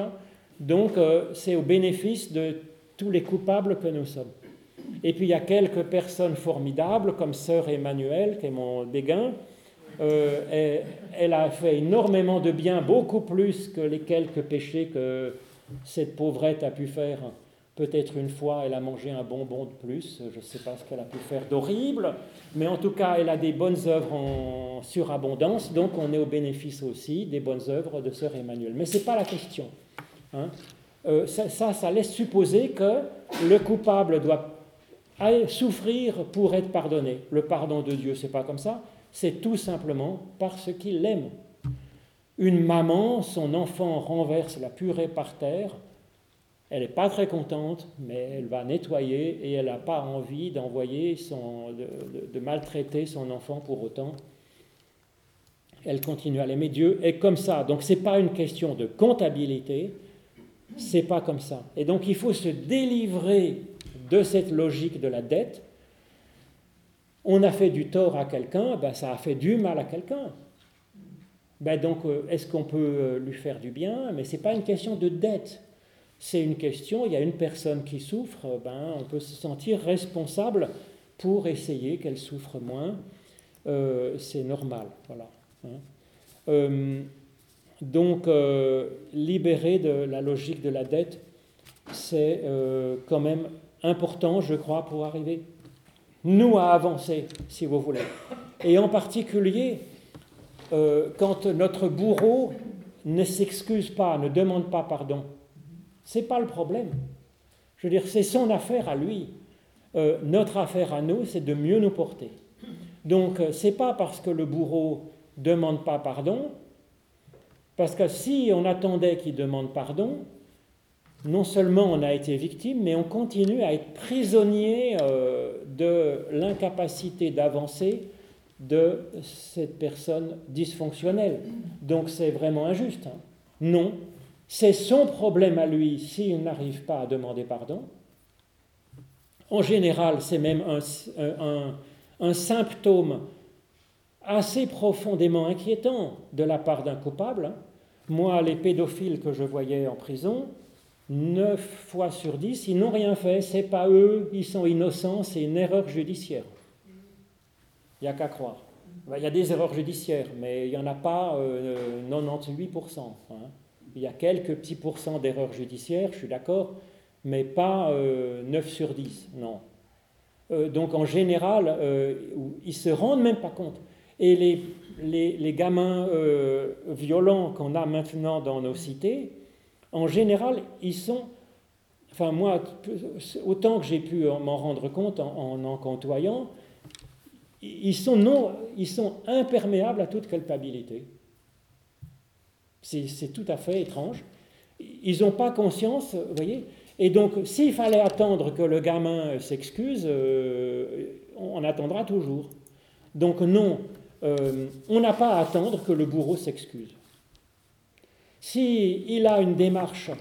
Donc, euh, c'est au bénéfice de tous les coupables que nous sommes. Et puis il y a quelques personnes formidables, comme Sœur Emmanuel, qui est mon béguin. Euh, elle a fait énormément de bien, beaucoup plus que les quelques péchés que cette pauvrette a pu faire. Peut-être une fois, elle a mangé un bonbon de plus, je ne sais pas ce qu'elle a pu faire d'horrible, mais en tout cas, elle a des bonnes œuvres en surabondance, donc on est au bénéfice aussi des bonnes œuvres de Sœur Emmanuel. Mais ce n'est pas la question. Hein. Euh, ça, ça, laisse supposer que le coupable doit souffrir pour être pardonné. Le pardon de Dieu, c'est pas comme ça, c'est tout simplement parce qu'il l'aime. Une maman, son enfant renverse la purée par terre, elle n'est pas très contente, mais elle va nettoyer et elle n'a pas envie d'envoyer son, de, maltraiter son enfant pour autant. Elle continue à l'aimer. Dieu est comme ça. Donc ce n'est pas une question de comptabilité, c'est pas comme ça. Et donc il faut se délivrer de cette logique de la dette. On a fait du tort à quelqu'un, ben ça a fait du mal à quelqu'un. Ben donc euh, est-ce qu'on peut euh, lui faire du bien? Mais ce n'est pas une question de dette c'est une question, il y a une personne qui souffre, ben, on peut se sentir responsable pour essayer qu'elle souffre moins. Euh, c'est normal. Voilà. Hein. Euh, donc, euh, libérer de la logique de la dette, c'est quand même important, je crois, pour arriver, nous, à avancer, si vous voulez. Et en particulier, quand notre bourreau ne s'excuse pas, ne demande pas pardon, ce n'est pas le problème. Je veux dire, c'est son affaire à lui. Euh, notre affaire à nous, c'est de mieux nous porter. Donc, euh, ce n'est pas parce que le bourreau demande pas pardon, parce que si on attendait qu'il demande pardon, non seulement on a été victime, mais on continue à être prisonnier euh, de l'incapacité d'avancer de cette personne dysfonctionnelle. Donc c'est vraiment injuste. Hein. Non, c'est son problème à lui s'il n'arrive pas à demander pardon. En général, c'est même un, symptôme assez profondément inquiétant de la part d'un coupable. Moi, les pédophiles que je voyais en prison, 9 fois sur 10, ils n'ont rien fait, c'est pas eux, ils sont innocents, c'est une erreur judiciaire. Il n'y a qu'à croire. Il y a des erreurs judiciaires, mais il n'y en a pas 98%. Euh, il y a quelques petits pourcents d'erreurs judiciaires, je suis d'accord, mais pas 9 euh, sur 10, non. Euh, donc en général, euh, ils se rendent même pas compte. Et les, les, gamins violents qu'on a maintenant dans nos cités, en général, ils sont, enfin moi, autant que j'ai pu m'en rendre compte en, en, côtoyant, ils sont, non, ils sont imperméables à toute culpabilité. C'est tout à fait étrange. Ils n'ont pas conscience, vous voyez. Et donc, s'il fallait attendre que le gamin s'excuse, euh, on attendra toujours. Donc non, euh, on n'a pas à attendre que le bourreau s'excuse. S'il a une démarche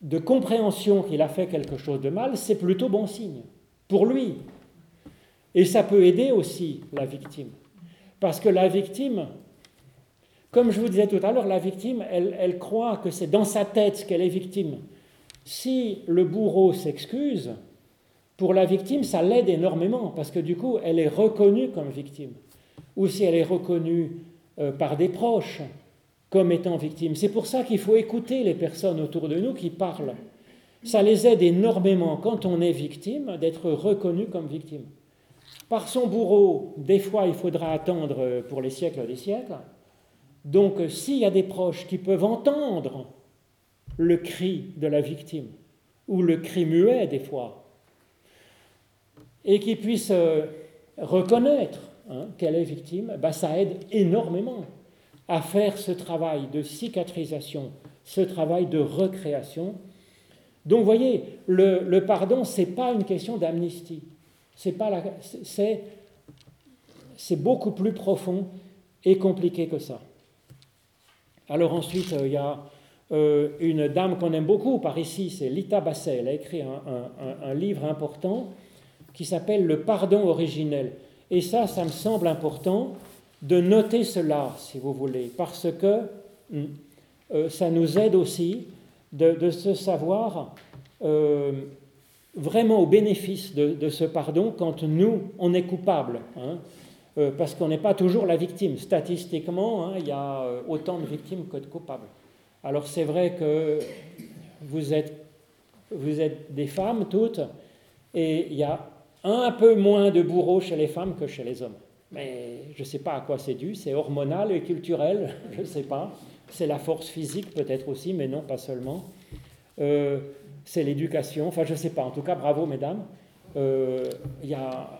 de compréhension qu'il a fait quelque chose de mal, c'est plutôt bon signe pour lui. Et ça peut aider aussi la victime. Parce que la victime, comme je vous disais tout à l'heure, la victime, elle, croit que c'est dans sa tête qu'elle est victime. Si le bourreau s'excuse, pour la victime, ça l'aide énormément, parce que du coup, elle est reconnue comme victime. Ou si elle est reconnue euh, par des proches comme étant victime. C'est pour ça qu'il faut écouter les personnes autour de nous qui parlent. Ça les aide énormément, quand on est victime, d'être reconnu comme victime. Par son bourreau, des fois, il faudra attendre pour les siècles des siècles. Donc s'il y a des proches qui peuvent entendre le cri de la victime, ou le cri muet des fois, et qui puissent euh, reconnaître hein, qu'elle est victime, bah, ça aide énormément à faire ce travail de cicatrisation, ce travail de recréation. Donc, voyez, le, pardon, ce n'est pas une question d'amnistie. C'est, c'est beaucoup plus profond et compliqué que ça. Alors ensuite, euh, il y a euh, une dame qu'on aime beaucoup par ici, c'est Lita Basset. Elle a écrit un, livre important qui s'appelle Le pardon originel. Et ça, ça me semble important de noter cela, si vous voulez, parce que hmm, euh, ça nous aide aussi de, se savoir vraiment au bénéfice de, ce pardon quand nous, on est coupable. Hein. Euh, parce qu'on n'est pas toujours la victime. Statistiquement, hein, il y a euh, autant de victimes que de coupables. Alors c'est vrai que vous êtes, des femmes toutes, et il y a un peu moins de bourreaux chez les femmes que chez les hommes. Mais je ne sais pas à quoi c'est dû, c'est hormonal et culturel, je ne sais pas. C'est la force physique peut-être aussi, mais non, pas seulement. Euh, c'est l'éducation, enfin je ne sais pas. En tout cas, bravo mesdames. Euh, y a,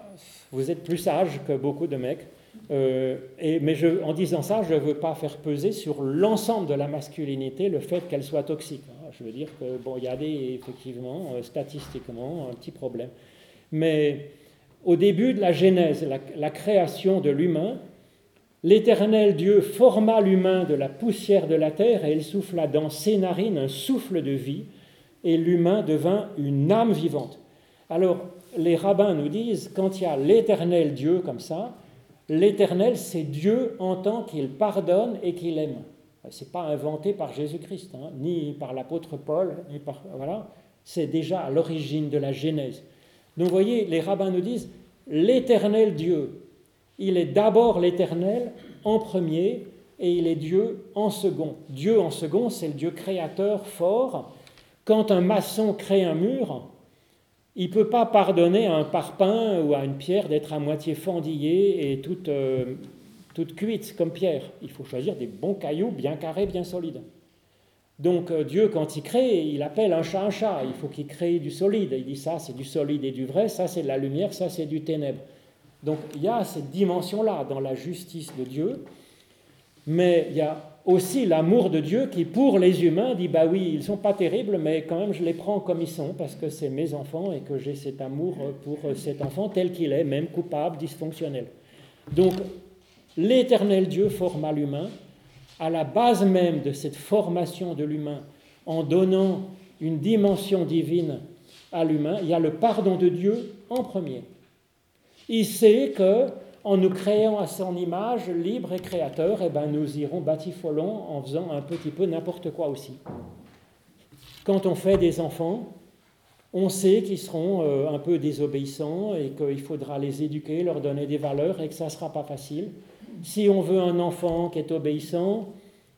vous êtes plus sages que beaucoup de mecs. Euh, mais en disant ça, je ne veux pas faire peser sur l'ensemble de la masculinité le fait qu'elle soit toxique. Hein. Je veux dire que bon, il y a des effectivement euh, statistiquement un petit problème. Mais au début de la Genèse, la, création de l'humain, l'Éternel Dieu forma l'humain de la poussière de la terre et il souffla dans ses narines un souffle de vie et l'humain devint une âme vivante. Alors, les rabbins nous disent, quand il y a l'éternel Dieu comme ça, l'éternel, c'est Dieu en tant qu'il pardonne et qu'il aime. Ce n'est pas inventé par Jésus-Christ, hein, ni par l'apôtre Paul, ni par, voilà, c'est déjà à l'origine de la Genèse. Donc vous voyez, les rabbins nous disent, l'éternel Dieu, il est d'abord l'éternel en premier et il est Dieu en second. Dieu en second, c'est le Dieu créateur fort. Quand un maçon crée un mur, il ne peut pas pardonner à un parpaing ou à une pierre d'être à moitié fendillée et toute, euh, toute cuite comme pierre. Il faut choisir des bons cailloux bien carrés, bien solides. Donc euh, Dieu, quand il crée, il appelle un chat un chat. Il faut qu'il crée du solide. Il dit ça, c'est du solide et du vrai, ça, c'est de la lumière, ça, c'est du ténèbre. Donc il y a cette dimension-là dans la justice de Dieu, mais il y a aussi l'amour de Dieu qui, pour les humains, dit Bah oui, ils sont pas terribles, mais quand même, je les prends comme ils sont parce que c'est mes enfants et que j'ai cet amour pour cet enfant tel qu'il est, même coupable, dysfonctionnel. Donc, l'éternel Dieu forma l'humain à la base même de cette formation de l'humain en donnant une dimension divine à l'humain. Il y a le pardon de Dieu en premier. Il sait que en nous créant à son image, libre et créateur, eh ben, nous irons batifolons en faisant un petit peu n'importe quoi aussi. Quand on fait des enfants, on sait qu'ils seront euh, un peu désobéissants et qu'il faudra les éduquer, leur donner des valeurs et que ça ne sera pas facile. Si on veut un enfant qui est obéissant,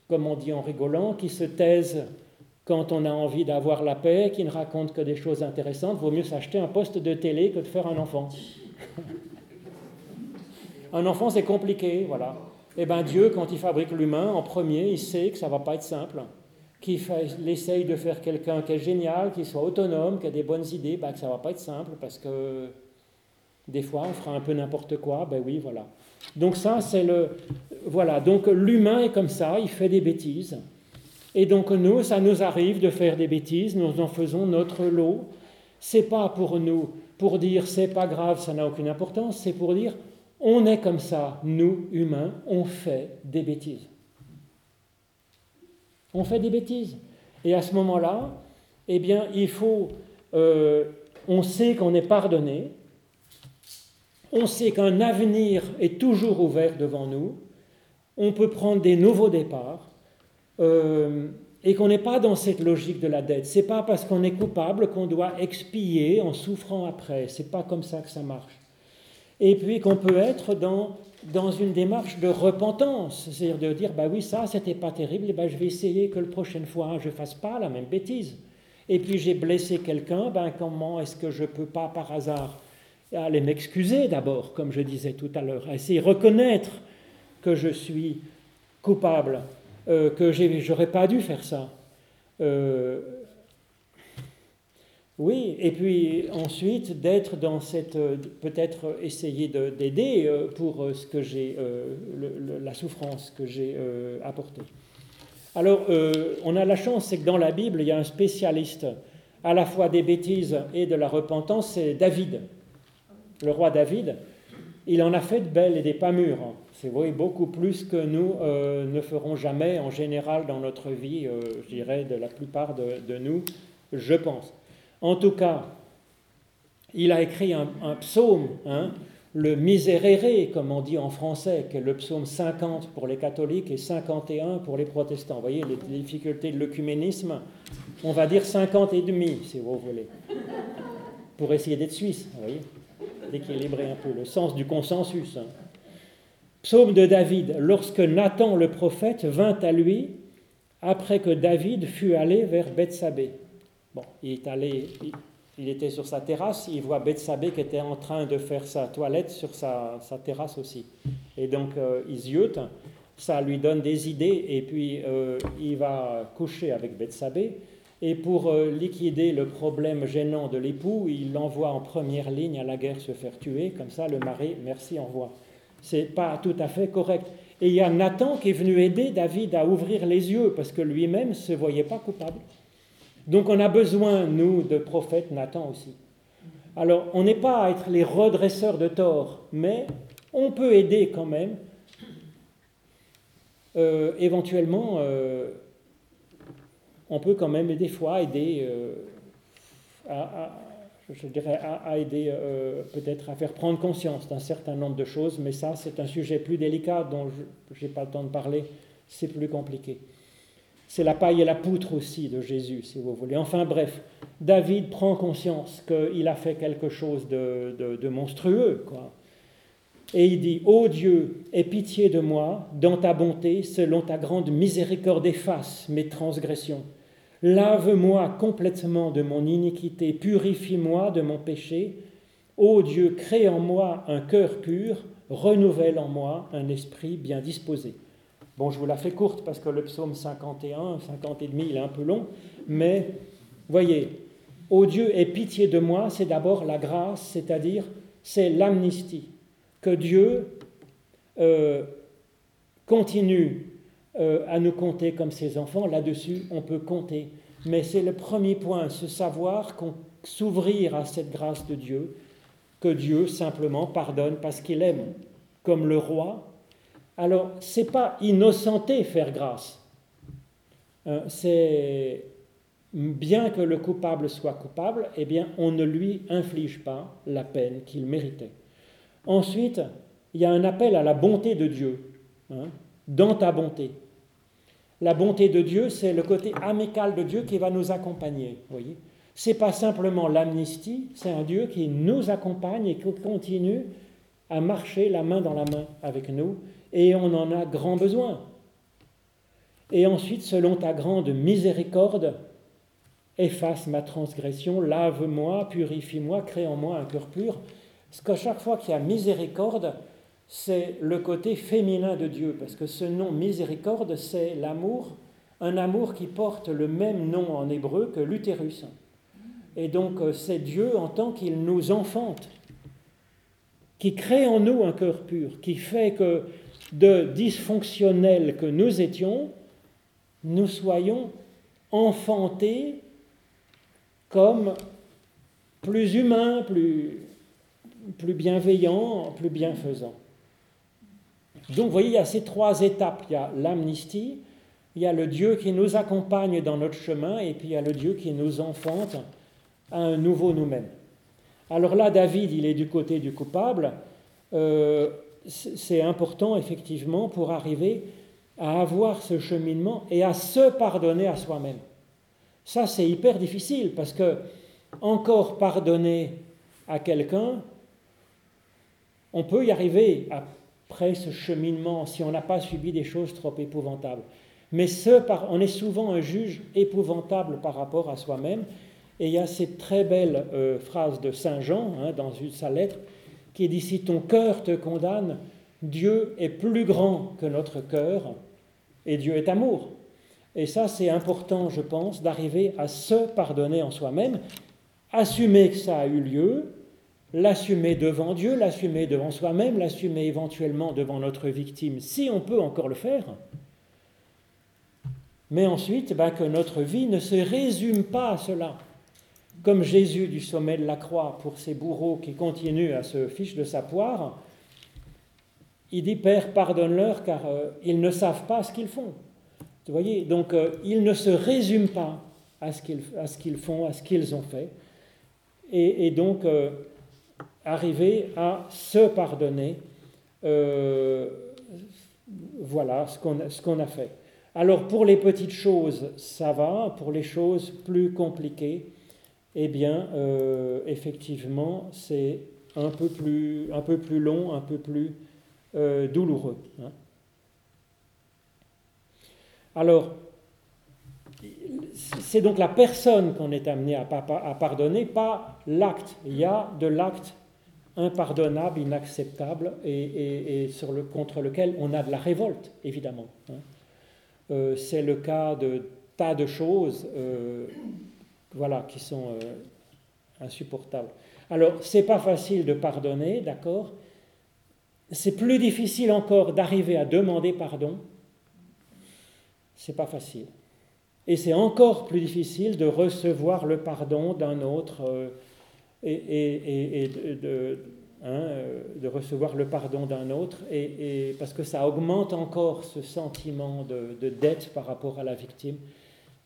comme on dit en rigolant, qui se taise quand on a envie d'avoir la paix, qui ne raconte que des choses intéressantes, vaut mieux s'acheter un poste de télé que de faire un enfant. Un enfant, c'est compliqué, voilà. Eh bien, Dieu, quand il fabrique l'humain, en premier, il sait que ça ne va pas être simple. Qu'il essaye de faire quelqu'un qui est génial, qui soit autonome, qui a des bonnes idées, ben, que ça ne va pas être simple parce que des fois, on fera un peu n'importe quoi. Ben oui, voilà. Donc ça, c'est le... Voilà, donc l'humain est comme ça, il fait des bêtises. Et donc nous, ça nous arrive de faire des bêtises, nous en faisons notre lot. C'est pas pour nous, pour dire c'est pas grave, ça n'a aucune importance, c'est pour dire on est comme ça, nous, humains, on fait des bêtises. On fait des bêtises. Et à ce moment-là, eh bien, il faut... Euh, on sait qu'on est pardonné, on sait qu'un avenir est toujours ouvert devant nous, on peut prendre des nouveaux départs, euh, et qu'on n'est pas dans cette logique de la dette. C'est pas parce qu'on est coupable qu'on doit expier en souffrant après. C'est pas comme ça que ça marche et puis qu'on peut être dans, dans une démarche de repentance, c'est-à-dire de dire, bah oui, ça, c'était pas terrible, et ben je vais essayer que la prochaine fois, je fasse pas la même bêtise. Et puis j'ai blessé quelqu'un, ben comment est-ce que je peux pas par hasard aller m'excuser d'abord, comme je disais tout à l'heure, essayer de reconnaître que je suis coupable, euh, que j'aurais pas dû faire ça. Euh, oui, et puis ensuite d'être dans cette, euh, peut-être essayer d'aider euh, pour euh, ce que j'ai, la souffrance que j'ai apportée. Alors, on a la chance, c'est que dans la Bible, il y a un spécialiste à la fois des bêtises et de la repentance, c'est David, le roi David. Il en a fait de belles et des pas mûres. C'est vrai, beaucoup plus que nous ne ferons jamais en général dans notre vie, je dirais, de la plupart de nous, je pense. En tout cas, il a écrit un, psaume, hein, le Miserere, comme on dit en français, qui est le psaume 50 pour les catholiques et 51 pour les protestants. Vous voyez les difficultés de l'œcuménisme On va dire 50 et demi, si vous voulez. pour essayer d'être suisse, voyez, d'équilibrer un peu le sens du consensus. Hein. Psaume de David, lorsque Nathan le prophète vint à lui après que David fut allé vers Bethsabée. Bon, il est allé, il, était sur sa terrasse, il voit Bethsabée qui était en train de faire sa toilette sur sa, terrasse aussi. Et donc euh, il ziote, ça lui donne des idées, et puis euh, il va coucher avec Bethsabée. Et pour euh, liquider le problème gênant de l'époux, il l'envoie en première ligne à la guerre se faire tuer, comme ça le mari, merci, revoir c'est pas tout à fait correct. Et il y a Nathan qui est venu aider David à ouvrir les yeux parce que lui-même ne se voyait pas coupable. Donc on a besoin, nous, de prophètes, Nathan aussi. Alors on n'est pas à être les redresseurs de tort, mais on peut aider quand même. Euh, éventuellement, euh, on peut quand même des fois aider euh, à, je dirais, à, aider euh, peut-être à faire prendre conscience d'un certain nombre de choses, mais ça, c'est un sujet plus délicat dont je n'ai pas le temps de parler, c'est plus compliqué. C'est la paille et la poutre aussi de Jésus, si vous voulez. Enfin bref, David prend conscience qu'il a fait quelque chose de, monstrueux, quoi. Et il dit, Ô Dieu, aie pitié de moi, dans ta bonté, selon ta grande miséricorde, efface mes transgressions Lave-moi complètement de mon iniquité, purifie-moi de mon péché. Ô Dieu, crée en moi un cœur pur, renouvelle en moi un esprit bien disposé. Bon, je vous la fais courte parce que le psaume 51, 50 et demi, il est un peu long, mais voyez, ô Dieu, aie pitié de moi, c'est d'abord la grâce, c'est-à-dire c'est l'amnistie, que Dieu euh, continue euh, à nous compter comme ses enfants. Là-dessus, on peut compter. Mais c'est le premier point, se savoir s'ouvrir à cette grâce de Dieu, que Dieu simplement pardonne parce qu'il aime, comme le roi. Alors, c'est pas innocenté faire grâce. Hein, c'est bien que le coupable soit coupable, eh bien, on ne lui inflige pas la peine qu'il méritait. Ensuite, il y a un appel à la bonté de Dieu. Hein, dans ta bonté. La bonté de Dieu, c'est le côté amical de Dieu qui va nous accompagner. Voyez, c'est pas simplement l'amnistie, c'est un Dieu qui nous accompagne et qui continue à marcher la main dans la main avec nous, et on en a grand besoin. Et ensuite, selon ta grande miséricorde, efface ma transgression, lave-moi, purifie-moi, crée en moi un cœur pur. Parce qu'à chaque fois qu'il y a miséricorde, c'est le côté féminin de Dieu, parce que ce nom miséricorde, c'est l'amour, un amour qui porte le même nom en hébreu que l'utérus. Et donc euh, c'est Dieu en tant qu'il nous enfante, qui crée en nous un cœur pur, qui fait que de dysfonctionnels que nous étions, nous soyons enfantés comme plus humains, plus, plus bienveillants, plus bienfaisants. Donc vous voyez, il y a ces trois étapes. Il y a l'amnistie, il y a le Dieu qui nous accompagne dans notre chemin, et puis il y a le Dieu qui nous enfante à un nouveau nous-mêmes. Alors là, David, il est du côté du coupable. Euh, c'est important, effectivement, pour arriver à avoir ce cheminement et à se pardonner à soi-même. Ça, c'est hyper difficile parce que encore pardonner à quelqu'un, on peut y arriver après ce cheminement si on n'a pas subi des choses trop épouvantables. Mais ce, on est souvent un juge épouvantable par rapport à soi-même. Et il y a cette très belle euh, phrase de Saint Jean hein, dans une, sa lettre qui dit Si ton cœur te condamne, Dieu est plus grand que notre cœur et Dieu est amour. Et ça, c'est important, je pense, d'arriver à se pardonner en soi-même, assumer que ça a eu lieu, l'assumer devant Dieu, l'assumer devant soi-même, l'assumer éventuellement devant notre victime, si on peut encore le faire. Mais ensuite, ben, que notre vie ne se résume pas à cela. Comme Jésus du sommet de la croix pour ces bourreaux qui continuent à se ficher de sa poire, il dit Père, pardonne-leur car euh, ils ne savent pas ce qu'ils font. Vous voyez, donc euh, ils ne se résument pas à ce qu'ils font, à ce qu'ils ont fait. Et, donc, euh, arriver à se pardonner. Voilà ce qu'on a fait. Alors pour les petites choses, ça va. Pour les choses plus compliquées, eh bien, euh, effectivement, c'est un peu, plus, un peu plus long, un peu plus euh, douloureux. Hein. Alors, c'est donc la personne qu'on est amené à, pardonner, pas l'acte. Il y a de l'acte impardonnable, inacceptable et, contre lequel on a de la révolte, évidemment. Hein. Euh, c'est le cas de tas de choses voilà, qui sont euh, insupportables. Alors, c'est pas facile de pardonner, d'accord? C'est plus difficile encore d'arriver à demander pardon. C'est pas facile. Et c'est encore plus difficile de recevoir le pardon d'un autre et, de, hein, euh, de, recevoir le pardon d'un autre, et, parce que ça augmente encore ce sentiment de, dette par rapport à la victime,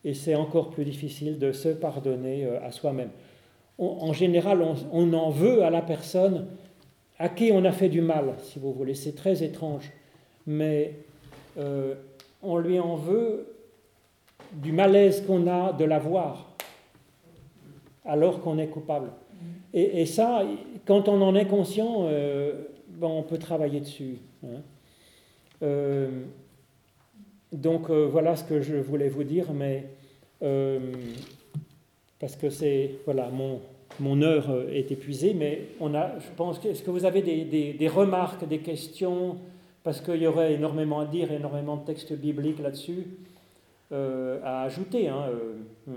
et c'est encore plus difficile de se pardonner euh, à soi-même. en général, on, en veut à la personne à qui on a fait du mal, si vous voulez. C'est très étrange, mais euh, on lui en veut du malaise qu'on a de la voir alors qu'on est coupable. Et, ça, quand on en est conscient, euh, on peut travailler dessus. Hein. Donc voilà ce que je voulais vous dire, mais parce que c'est voilà mon, mon heure est épuisée, mais on a, je pense que est-ce que vous avez des, des, remarques, des questions, parce qu'il y aurait énormément à dire, énormément de textes bibliques là-dessus à ajouter. Hein, hmm.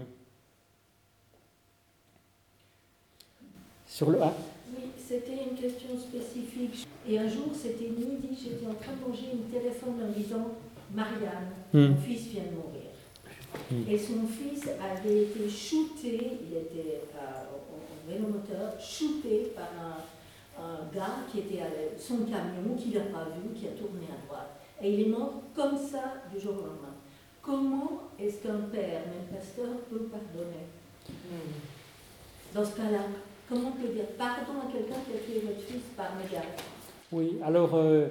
Sur le Oui, c'était une question spécifique. Et un jour, c'était midi, j'étais en train de manger, il me téléphone en disant Marianne, hmm. mon fils vient de mourir. Et son fils avait été shooté, il était en vélomoteur, shooté par un, gars qui était à son camion, qui n'a pas vu, qui a tourné à droite. Et il est mort comme ça du jour au lendemain. Comment est-ce qu'un père, même pasteur, peut pardonner? Hmm. Dans ce cas-là Comment on peut dire pardon à quelqu'un qui a tué votre fils par mégarde Oui, alors, euh,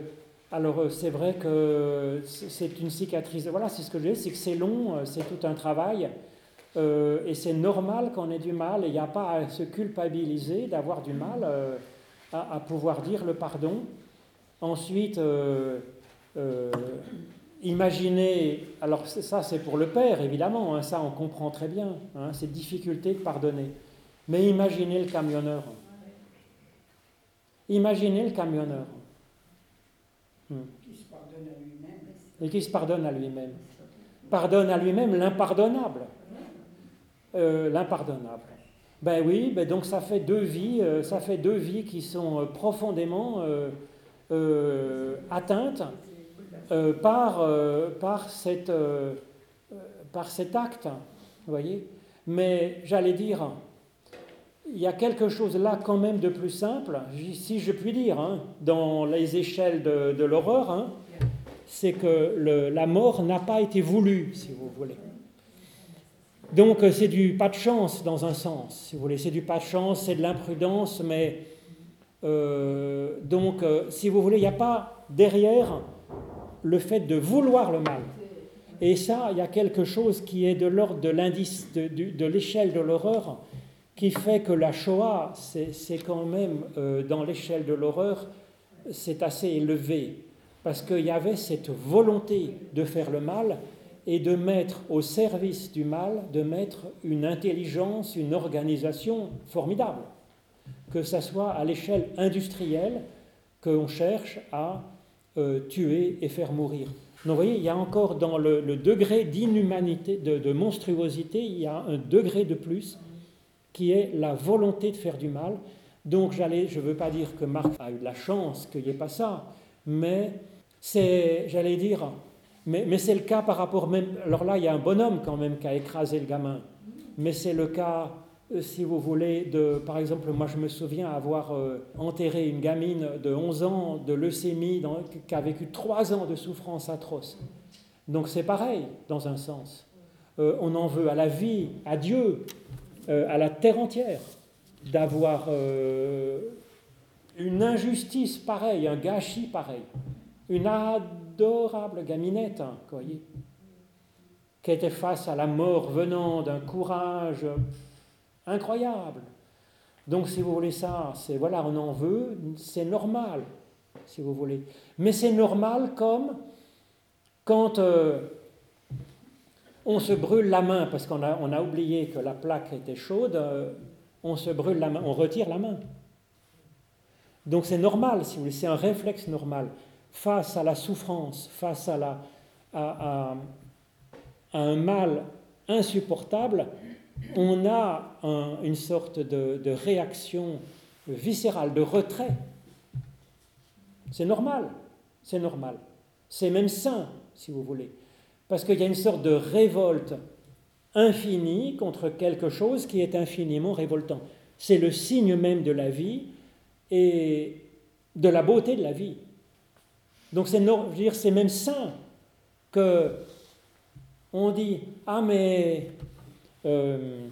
alors euh, c'est vrai que c'est une cicatrice. Voilà, c'est ce que je dis, c'est que c'est long, euh, c'est tout un travail. et c'est normal qu'on ait du mal, il n'y a pas à se culpabiliser d'avoir du mal à, pouvoir dire le pardon. Ensuite, imaginez, alors ça c'est pour le père évidemment, hein, ça on comprend très bien, hein, cette difficulté de pardonner. Mais imaginez le camionneur. Imaginez le camionneur. Hmm. Qui se pardonne à lui-même. Et qui se pardonne à lui-même. Pardonne à lui-même l'impardonnable. Euh, l'impardonnable. Ben oui, ben donc ça fait deux vies, euh, ça fait deux vies qui sont euh, profondément atteintes par, par, par cet acte. Vous voyez Mais j'allais dire, il y a quelque chose là quand même de plus simple, si je puis dire, hein, dans les échelles de, l'horreur, hein, c'est que la mort n'a pas été voulue, si vous voulez. Donc c'est du pas de chance dans un sens, si vous voulez, c'est du pas de chance, c'est de l'imprudence, mais euh, donc euh, si vous voulez, il n'y a pas derrière le fait de vouloir le mal. Et ça, il y a quelque chose qui est de l'ordre de l'indice de l'échelle de l'horreur qui fait que la Shoah, c'est quand même, euh, dans l'échelle de l'horreur, c'est assez élevé, parce qu'il y avait cette volonté de faire le mal et de mettre au service du mal, de mettre une intelligence, une organisation formidable, que ce soit à l'échelle industrielle qu'on cherche à euh, tuer et faire mourir. Donc vous voyez, il y a encore dans le, degré d'inhumanité, de, monstruosité, il y a un degré de plus qui est la volonté de faire du mal. Donc je ne veux pas dire que Marc a eu de la chance qu'il n'y ait pas ça, mais c'est, j'allais dire, mais, c'est le cas par rapport même. Alors là, il y a un bonhomme quand même qui a écrasé le gamin, mais c'est le cas, euh, si vous voulez, de, par exemple, moi je me souviens avoir euh, enterré une gamine de 11 ans de leucémie qui a vécu 3 ans de souffrance atroce. Donc c'est pareil, dans un sens. Euh, on en veut à la vie, à Dieu, à la terre entière d'avoir une injustice pareille, un gâchis pareil. Une adorable gaminette, hein, voyez, qui était face à la mort venant d'un courage Incroyable. Donc si vous voulez ça, c'est voilà, on en veut, c'est normal, si vous voulez. Mais c'est normal comme quand euh, on se brûle la main, parce qu'on a, oublié que la plaque était chaude, euh, on se brûle la main, on retire la main. Donc c'est normal, si vous voulez, c'est un réflexe normal. Face à la souffrance, face à, un mal insupportable, on a une sorte de, réaction viscérale, de retrait. C'est normal, c'est normal. C'est même sain, si vous voulez. Parce qu'il y a une sorte de révolte infinie contre quelque chose qui est infiniment révoltant. C'est le signe même de la vie et de la beauté de la vie. Donc c'est, même sain que on dit ah mais euh,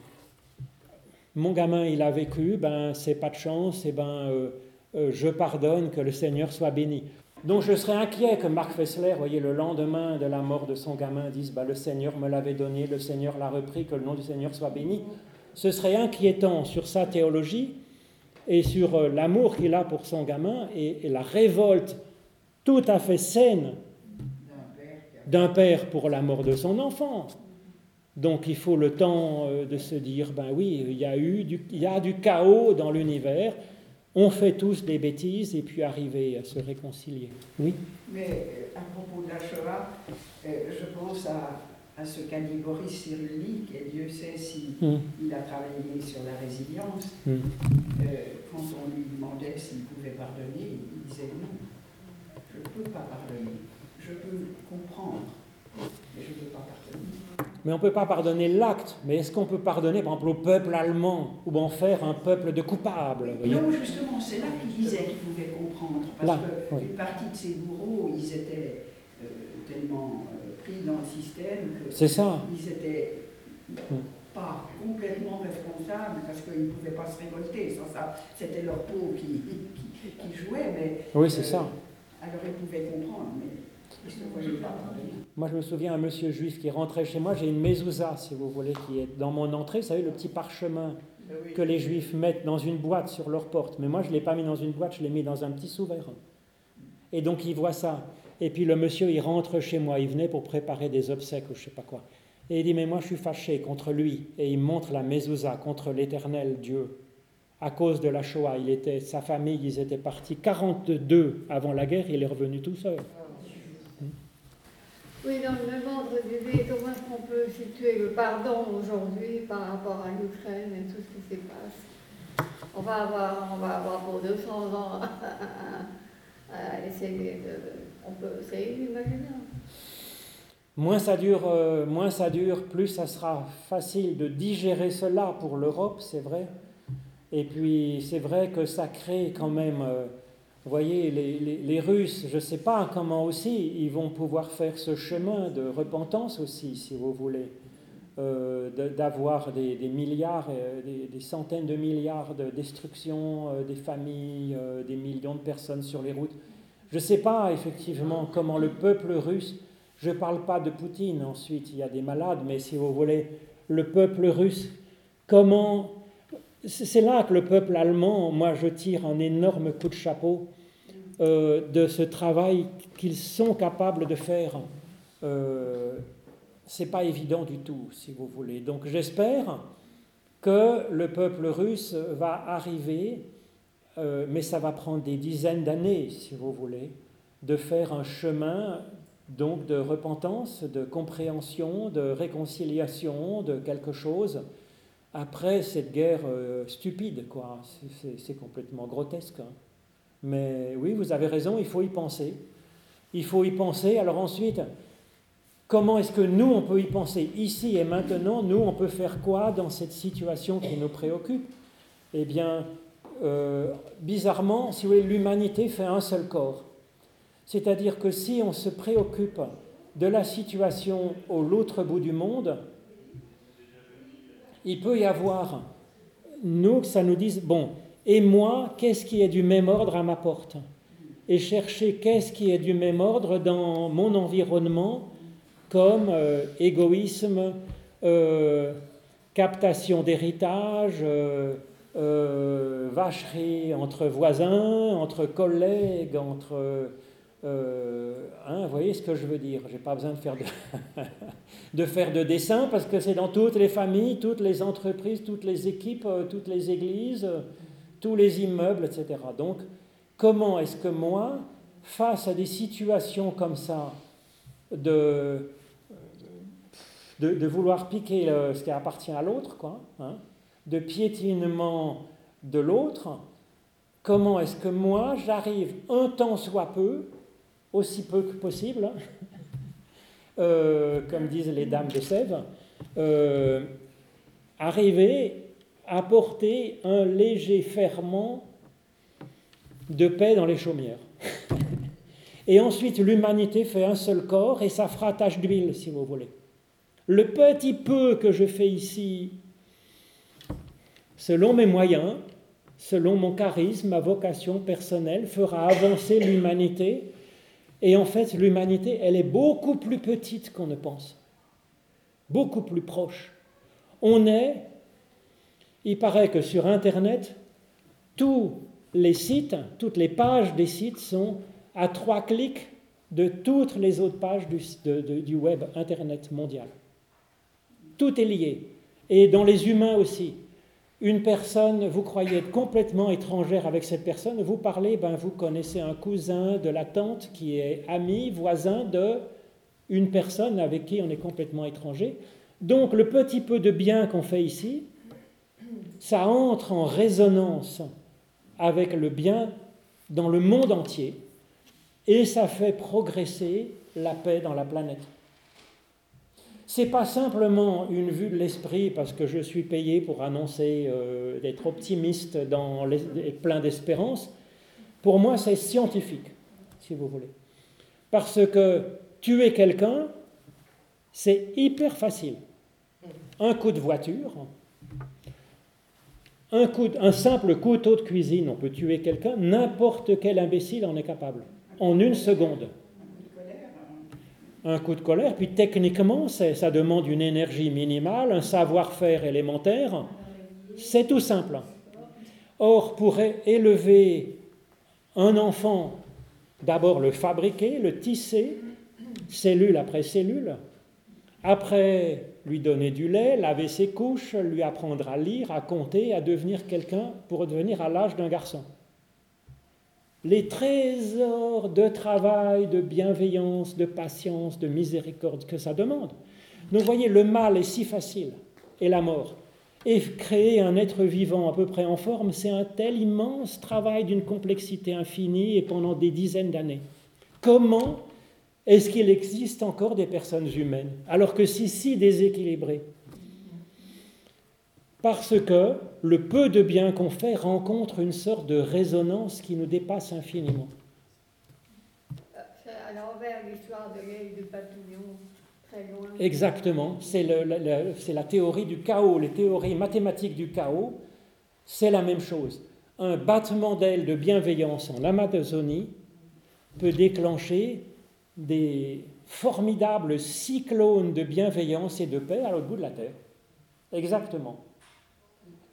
mon gamin il a vécu, ben c'est pas de chance, et ben euh, euh, je pardonne, que le Seigneur soit béni. Donc je serais inquiet que Marc Fessler, voyez, le lendemain de la mort de son gamin, dise bah, le Seigneur me l'avait donné, le Seigneur l'a repris, que le nom du Seigneur soit béni. Ce serait inquiétant sur sa théologie et sur euh, l'amour qu'il a pour son gamin et, la révolte tout à fait saine d'un père pour la mort de son enfant. Donc il faut le temps euh, de se dire, ben oui, il y a eu il y a du chaos dans l'univers, on fait tous des bêtises et puis arriver à se réconcilier. Oui Mais euh, à propos de la Shoah, je pense à, à ce qu'a dit Boris Cyrulnik, et Dieu sait s'il hmm. il a travaillé sur la résilience. Hmm. Euh, quand on lui demandait s'il pouvait pardonner, il disait non, je ne peux pas pardonner. Je peux comprendre, mais je ne peux pas pardonner. Mais on ne peut pas pardonner l'acte, mais est-ce qu'on peut pardonner, par exemple, au peuple allemand, ou en faire un peuple de coupables Non, justement, c'est là qu'il disait qu'il pouvait comprendre, parce qu'une partie de ses bourreaux, ils étaient euh, tellement... Euh, dans le système c'est ça. ils n'étaient pas complètement responsables parce qu'ils ne pouvaient pas se révolter. Sans ça, c'était leur peau qui, qui, jouait. Mais, oui, c'est ça. Euh, alors ils pouvaient comprendre, mais ils ne voyaient pas. Moi, je me souviens un monsieur juif qui rentrait chez moi. J'ai une mezouza, si vous voulez, qui est dans mon entrée. Vous savez, le petit parchemin ben que les juifs mettent dans une boîte sur leur porte. Mais moi, je ne l'ai pas mis dans une boîte, je l'ai mis dans un petit sous-verre. Et donc, il voit ça. Et puis le monsieur, il rentre chez moi, il venait pour préparer des obsèques ou je sais pas quoi. Et il dit, mais moi je suis fâché contre lui. Et il montre la mezouza contre l'éternel Dieu. À cause de la Shoah, il était, sa famille, ils étaient partis 42 avant la guerre, il est revenu tout seul. Oui, dans le ordre d'idée, comment est-ce qu'on peut situer le pardon aujourd'hui par rapport à l'Ukraine et tout ce qui s'y passe on va, avoir, on va avoir pour 200 ans à essayer de on peut Moins ça, dure, euh, moins ça dure, plus ça sera facile de digérer cela pour l'Europe, c'est vrai. Et puis c'est vrai que ça crée quand même, euh, vous voyez, les, Russes, je ne sais pas comment aussi, ils vont pouvoir faire ce chemin de repentance aussi, si vous voulez, euh, d'avoir des, milliards, des, des, centaines de milliards de destruction des familles, des millions de personnes sur les routes. Je ne sais pas effectivement comment le peuple russe, je ne parle pas de Poutine, ensuite il y a des malades, mais si vous voulez, le peuple russe, comment... C'est là que le peuple allemand, moi je tire un énorme coup de chapeau euh, de ce travail qu'ils sont capables de faire. Euh, c'est pas évident du tout, si vous voulez. Donc j'espère que le peuple russe va arriver euh, mais ça va prendre des dizaines d'années, si vous voulez, de faire un chemin donc de repentance, de compréhension, de réconciliation, de quelque chose après cette guerre euh, stupide, quoi. C'est complètement grotesque. Hein. Mais oui, vous avez raison, il faut y penser. Il faut y penser. Alors ensuite, comment est-ce que nous, on peut y penser ici et maintenant? Nous, on peut faire quoi dans cette situation qui nous préoccupe? Eh bien, euh, bizarrement, si l'humanité fait un seul corps. C'est-à-dire que si on se préoccupe de la situation au l'autre bout du monde, il peut y avoir, nous, ça nous dise, bon, et moi, qu'est-ce qui est du même ordre à ma porte? Et chercher qu'est-ce qui est du même ordre dans mon environnement, comme euh, égoïsme, euh, captation d'héritage, euh, vacherie entre voisins, entre collègues, entre... Hein, vous voyez ce que je veux dire J'ai pas besoin de faire de, de dessin parce que c'est dans toutes les familles, toutes les entreprises, toutes les équipes, toutes les églises, tous les immeubles, etc. Donc, comment est-ce que moi, face à des situations comme ça, de, de, vouloir piquer ce qui appartient à l'autre, quoi, hein, de piétinement de l'autre, comment est-ce que moi j'arrive un temps soit peu, aussi peu que possible, hein, euh, comme disent les dames de Sèvres, euh, arriver à porter un léger ferment de paix dans les chaumières. Et ensuite, l'humanité fait un seul corps et ça fera tache d'huile, si vous voulez. Le petit peu que je fais ici, selon mes moyens, selon mon charisme, ma vocation personnelle, fera avancer l'humanité. Et en fait, l'humanité, elle est beaucoup plus petite qu'on ne pense, beaucoup plus proche. On est, il paraît que sur Internet, tous les sites, toutes les pages des sites sont à trois clics de toutes les autres pages du, web Internet mondial. Tout est lié. Et dans les humains aussi. Une personne, vous croyez être complètement étrangère avec cette personne, vous parlez, ben vous connaissez un cousin de la tante qui est ami, voisin de une personne avec qui on est complètement étranger. Donc le petit peu de bien qu'on fait ici, ça entre en résonance avec le bien dans le monde entier et ça fait progresser la paix dans la planète. C'est pas simplement une vue de l'esprit parce que je suis payé pour annoncer euh, d'être optimiste dans les, plein d'espérance. Pour moi, c'est scientifique, si vous voulez. Parce que tuer quelqu'un, c'est hyper facile. Un coup de voiture, un simple couteau de cuisine, on peut tuer quelqu'un, n'importe quel imbécile en est capable en une seconde. Un coup de colère, puis techniquement, ça demande une énergie minimale, un savoir-faire élémentaire. C'est tout simple. Or, pour élever un enfant, d'abord le fabriquer, le tisser, cellule après cellule, après lui donner du lait, laver ses couches, lui apprendre à lire, à compter, à devenir quelqu'un pour devenir à l'âge d'un garçon les trésors de travail, de bienveillance, de patience, de miséricorde que ça demande. Vous voyez, le mal est si facile, et la mort. Et créer un être vivant à peu près en forme, c'est un tel immense travail d'une complexité infinie et pendant des dizaines d'années. Comment est-ce qu'il existe encore des personnes humaines, alors que c'est si déséquilibré parce que le peu de bien qu'on fait rencontre une sorte de résonance qui nous dépasse infiniment. C'est à l'envers l'histoire de l'œil de papillon, très loin. Exactement, c'est la théorie du chaos, les théories mathématiques du chaos, c'est la même chose. Un battement d'aile de bienveillance en Amazonie peut déclencher des formidables cyclones de bienveillance et de paix à l'autre bout de la Terre. Exactement.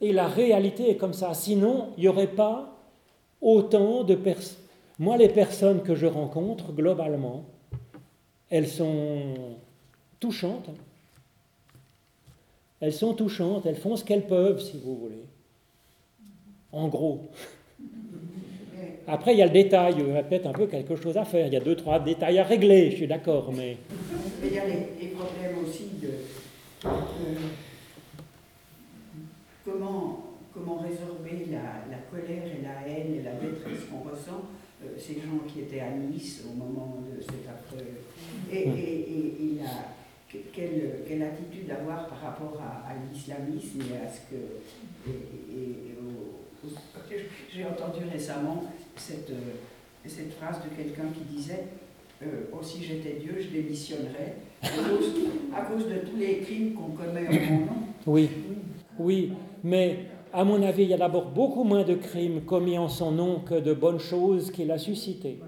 Et la réalité est comme ça. Sinon, il n'y aurait pas autant de personnes. Moi, les personnes que je rencontre, globalement, elles sont touchantes. Elles sont touchantes, elles font ce qu'elles peuvent, si vous voulez. En gros. Après, il y a le détail, il y a peut-être un peu quelque chose à faire. Il y a deux, trois détails à régler, je suis d'accord, mais... Il y a les, problèmes aussi de comment, comment résorber la, colère et la haine et la détresse qu'on ressent, euh, ces gens qui étaient à Nice au moment de cette affreux. Et, et, quelle, quelle, attitude avoir par rapport à, l'islamisme et à ce que. J'ai entendu récemment cette, cette phrase de quelqu'un qui disait euh, oh, si j'étais Dieu, je démissionnerais à cause, à cause de tous les crimes qu'on commet en mon nom. Oui, oui. Mais à mon avis, il y a d'abord beaucoup moins de crimes commis en son nom que de bonnes choses qu'il a suscitées.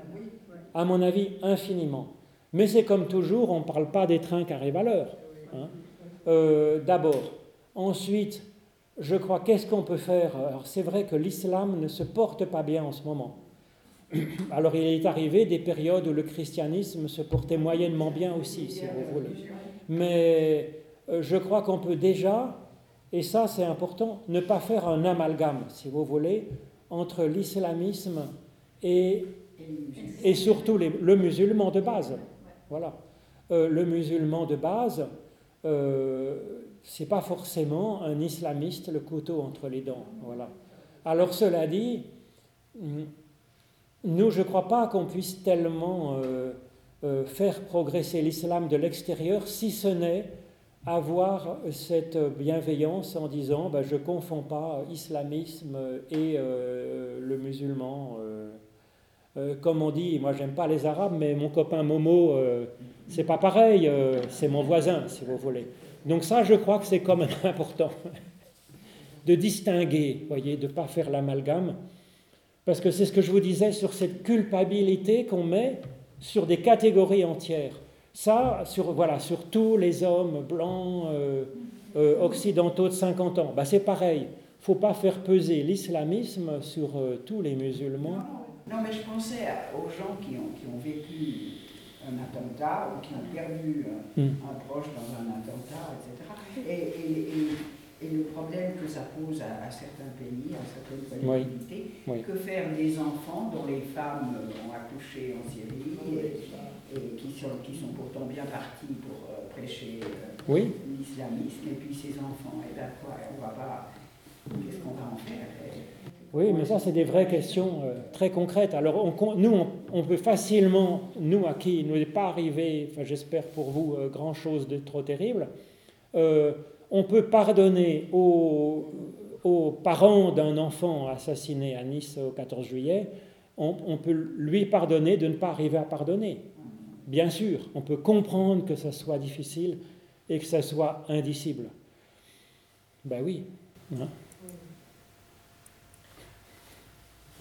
À mon avis, infiniment. Mais c'est comme toujours, on ne parle pas des trains qui arrivent à l'heure. Hein. Euh, d'abord, Ensuite, je crois, qu'est-ce qu'on peut faire? C'est vrai que l'islam ne se porte pas bien en ce moment. Alors il est arrivé des périodes où le christianisme se portait moyennement bien aussi, si vous voulez. Mais euh, je crois qu'on peut déjà, et ça c'est important, ne pas faire un amalgame, si vous voulez, entre l'islamisme et, et surtout le musulman de base. Voilà. Euh, le musulman de base, euh, c'est pas forcément un islamiste le couteau entre les dents. Voilà. Alors cela dit, nous, je ne crois pas qu'on puisse tellement euh, euh, faire progresser l'islam de l'extérieur, si ce n'est avoir cette bienveillance en disant ben, je ne confonds pas islamisme et le musulman. comme on dit, moi j'aime pas les arabes, mais mon copain Momo, c'est pas pareil, c'est mon voisin, si vous voulez. Donc ça, je crois que c'est quand même important de distinguer, voyez, de ne pas faire l'amalgame, parce que c'est ce que je vous disais sur cette culpabilité qu'on met sur des catégories entières. Ça, sur, voilà, sur tous les hommes blancs, euh, euh, occidentaux de 50 ans, bah, c'est pareil. Il ne faut pas faire peser l'islamisme sur euh, tous les musulmans. Non, mais je pensais aux gens qui ont, qui ont vécu un attentat ou qui ont perdu un, hmm. proche dans un attentat, etc. Et, le problème que ça pose à, certains pays, à certaines collectivités, que faire des enfants dont les femmes ont accouché en Syrie et, qui, sont, qui sont pourtant bien partis pour euh, prêcher euh, l'islamisme, et puis ces enfants, et eh bien quoi, on va pas, qu'est-ce qu'on va en faire oui, mais ça, c'est des vraies questions euh, très concrètes. Alors, nous, on, peut facilement, nous à qui il n'est pas arrivé, enfin, j'espère pour vous, euh, grand-chose de trop terrible, on peut pardonner aux, parents d'un enfant assassiné à Nice au 14 juillet, on, peut lui pardonner de ne pas arriver à pardonner. Bien sûr, on peut comprendre que ça soit difficile et que ça soit indicible. Ben oui. Hein.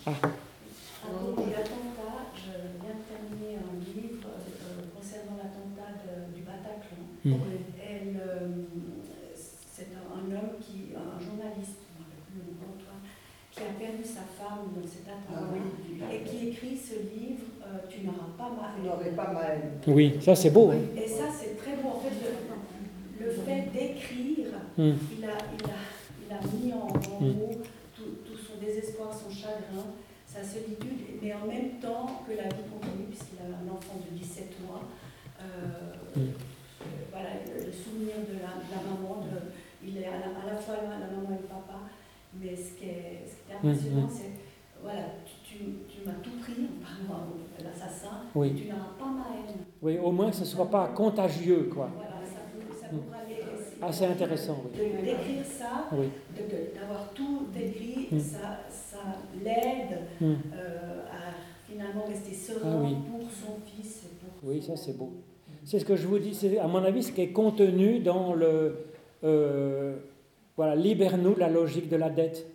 Ah. l'attentat, je viens de terminer un livre euh, concernant l'attentat du Bataclan. Hmm. Euh, c'est un, homme, qui, un journaliste, qui a perdu sa femme dans cet attentat ah et qui écrit ce livre euh, Tu n'auras pas mal. pas mal. Oui, ça c'est beau. Hein. Et ça c'est très beau. En fait, le, fait d'écrire, hmm. il, a, il, a, il, a, mis en, hmm. mots désespoir, son chagrin, sa solitude, mais en même temps que la vie continue, puisqu'il a un enfant de 17 mois. Euh, mm. voilà, le souvenir de la, maman, il est à la, fois la, maman et le papa, mais ce qui est, ce qui est impressionnant, c'est voilà, tu, tu, m'as tout pris en parlant de l'assassin, oui. tu n'auras pas ma haine. Oui, au moins que ce ne soit pas contagieux, quoi. Voilà, ça, ça pourra aller ah, c'est intéressant. Oui. D'écrire ça, d'avoir tout écrit, hmm. ça, ça l'aide hmm. euh, à finalement rester serein ah pour son fils. oui, ça c'est beau. C'est ce que je vous dis, c'est à mon avis ce qui est contenu dans le. Euh, voilà, libère-nous de la logique de la dette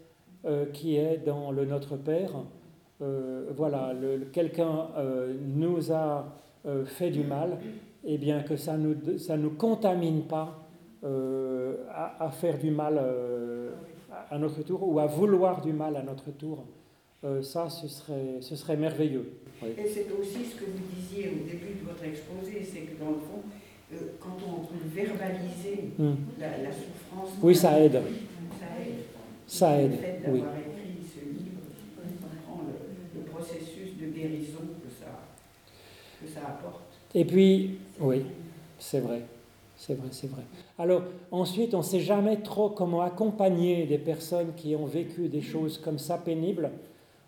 euh, qui est dans le Notre Père. Voilà, quelqu'un nous a fait du mal, et eh bien que ça ne nous, ça nous contamine pas euh, à, faire du mal euh, à notre tour ou à vouloir du mal à notre tour, euh, ça, ce serait, ce serait merveilleux. Et c'est aussi ce que vous disiez au début de votre exposé, c'est que dans le fond, quand on peut verbaliser hmm. la, souffrance... Oui, ça aide. Ça aide. Ça aide, le fait d'avoir écrit ce livre, on comprend le, processus de guérison que ça, que ça apporte. Et puis, oui, c'est vrai. C'est vrai, c'est vrai. Alors ensuite, on ne sait jamais trop comment accompagner des personnes qui ont vécu des choses comme ça pénibles.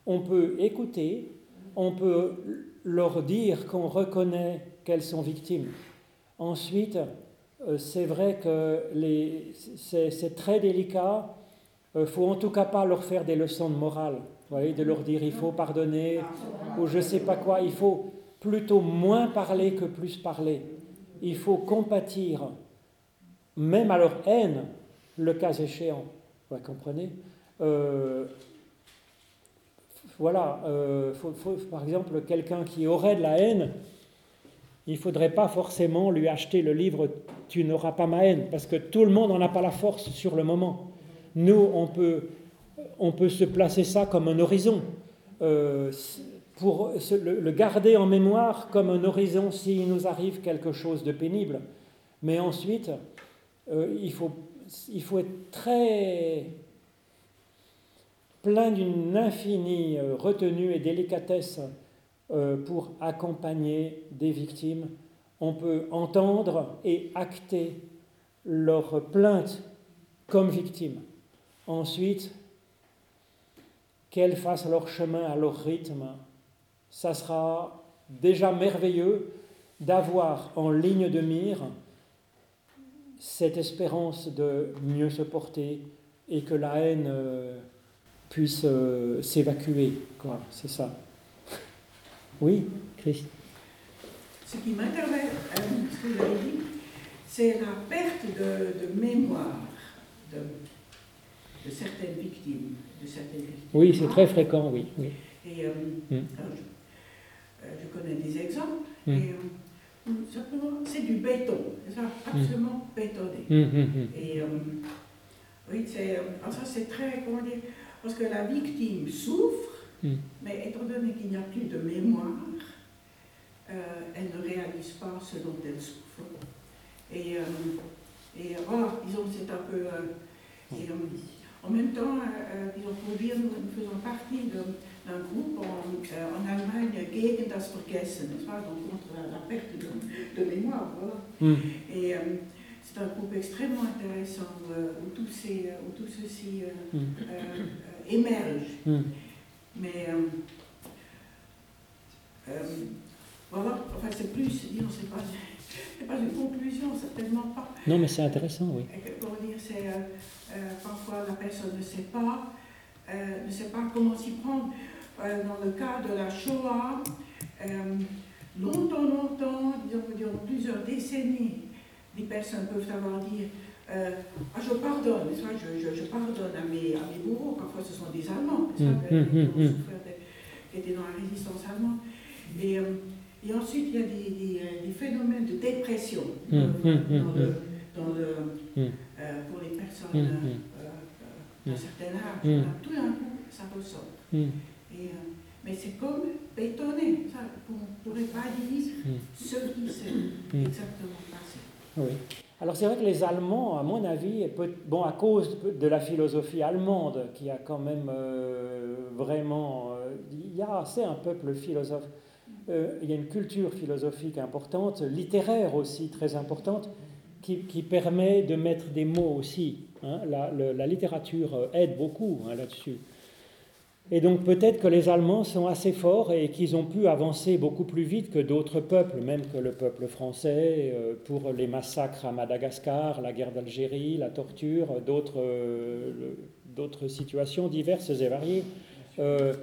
On peut écouter, on peut leur dire qu'on reconnaît qu'elles sont victimes. Ensuite, euh, c'est vrai que c'est très délicat. Il euh, faut en tout cas pas leur faire des leçons de morale, de leur dire il faut pardonner ou je ne sais pas quoi. Il faut plutôt moins parler que plus parler il faut compatir, même à leur haine, le cas échéant. Vous comprenez euh, Voilà, euh, par exemple, quelqu'un qui aurait de la haine, il ne faudrait pas forcément lui acheter le livre Tu n'auras pas ma haine, parce que tout le monde n'en a pas la force sur le moment. Nous, on peut, on peut se placer ça comme un horizon, euh, pour le, garder en mémoire comme un horizon s'il nous arrive quelque chose de pénible. Mais ensuite, euh, il, faut, il faut être très plein d'une infinie euh, retenue et délicatesse pour accompagner des victimes. On peut entendre et acter leur plainte comme victime. Ensuite, qu'elles fassent leur chemin à leur rythme, ça sera déjà merveilleux d'avoir en ligne de mire cette espérance de mieux se porter et que la haine euh, puisse euh, s'évacuer. C'est ça. Oui, Christ. Ce qui avez dit, c'est la perte de, mémoire de, certaines victimes. De. Oui, c'est très fréquent, oui. oui. Et euh, mm. je, connais des exemples, mm. et simplement, c'est du béton, c'est mm. absolument bétonné. Et oui, c'est, ça c'est très, comment dire, parce que la victime souffre, mais étant donné qu'il n'y a plus de mémoire, euh, elle ne réalise pas ce dont elle souffre. Et, euh, et voilà, disons, c'est un peu. Euh, et, en même temps, pour dire, nous, faisons partie d'un groupe en, en, Allemagne, Gegen das Vergessen, donc contre la, perte de, de, mémoire, voilà. Hmm. Et c'est un groupe extrêmement intéressant où, tout, ces, où tout ceci hmm émerge. Hmm. Mais euh, euh, voilà, enfin c'est plus, c'est pas, pas une conclusion, certainement pas. Non, mais c'est intéressant, oui. Pour dire, c'est euh, parfois la personne ne sait pas, ne sait pas comment s'y prendre. dans le cas de la Shoah, longtemps, longtemps, disons, plusieurs décennies, des personnes peuvent avoir dit euh, ah, je pardonne, je, je, je, pardonne à mes, à mes bourreaux, parfois ce sont des Allemands, mmh, mmh, mmh, qui étaient dans la résistance allemande. Et, euh, et ensuite, il y a des, des, euh, des phénomènes de dépression dans le, dans le, euh, pour les personnes d'un certain âge. Tout d'un coup, ça ressort. Et, mais c'est comme bétonné, ça, on ne pourrait pas dire ce qui s'est exactement passé. Oui. Alors c'est vrai que les Allemands, à mon avis, bon, à cause de la philosophie allemande, qui a quand même euh, vraiment... Euh, il y a, c'est un peuple philosophe. Euh, il y a une culture philosophique importante, littéraire aussi très importante, qui, permet de mettre des mots aussi. Hein. La, littérature aide beaucoup hein, là-dessus. Et donc peut-être que les Allemands sont assez forts et qu'ils ont pu avancer beaucoup plus vite que d'autres peuples, même que le peuple français, euh, pour les massacres à Madagascar, la guerre d'Algérie, la torture, d'autres, euh, situations diverses et variées. Euh,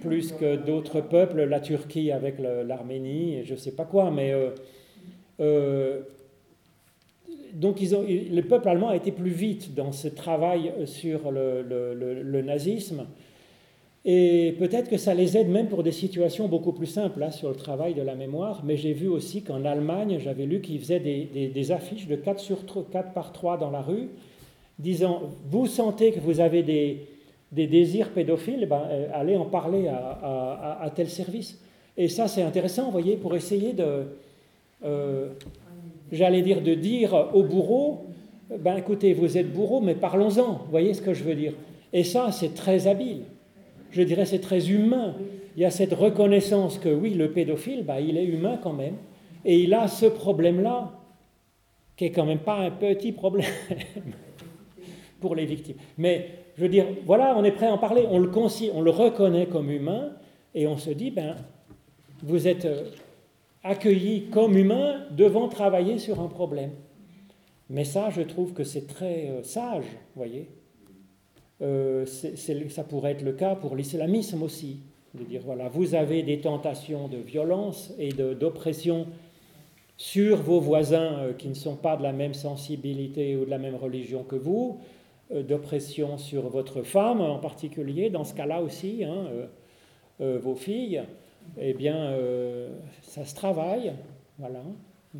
plus que d'autres peuples, la Turquie avec l'Arménie, et je ne sais pas quoi, mais donc le peuple allemand a été plus vite dans ce travail sur le, nazisme et peut-être que ça les aide même pour des situations beaucoup plus simples là, sur le travail de la mémoire. Mais j'ai vu aussi qu'en Allemagne, j'avais lu qu'ils faisaient des, affiches de 4, sur 4 par 3 dans la rue, disant Vous sentez que vous avez des, désirs pédophiles, ben, euh, allez en parler à, tel service. Et ça, c'est intéressant, vous voyez, pour essayer de, euh, j'allais dire, de dire au bourreau ben écoutez, vous êtes bourreau, mais parlons-en, vous voyez ce que je veux dire? Et ça, c'est très habile je dirais, c'est très humain. Il y a cette reconnaissance que oui, le pédophile, bah, il est humain quand même, et il a ce problème-là, qui est quand même pas un petit problème pour les victimes. Mais je veux dire, voilà, on est prêt à en parler, on le, on le reconnaît comme humain, et on se dit, ben, vous êtes euh, accueilli comme humain devant travailler sur un problème. Mais ça, je trouve que c'est très euh, sage, vous voyez. Euh, ça pourrait être le cas pour l'islamisme aussi, de dire voilà, vous avez des tentations de violence et d'oppression sur vos voisins euh, qui ne sont pas de la même sensibilité ou de la même religion que vous, d'oppression sur votre femme en particulier, dans ce cas-là aussi, hein, vos filles, eh bien, ça se travaille, Voilà. Mmh.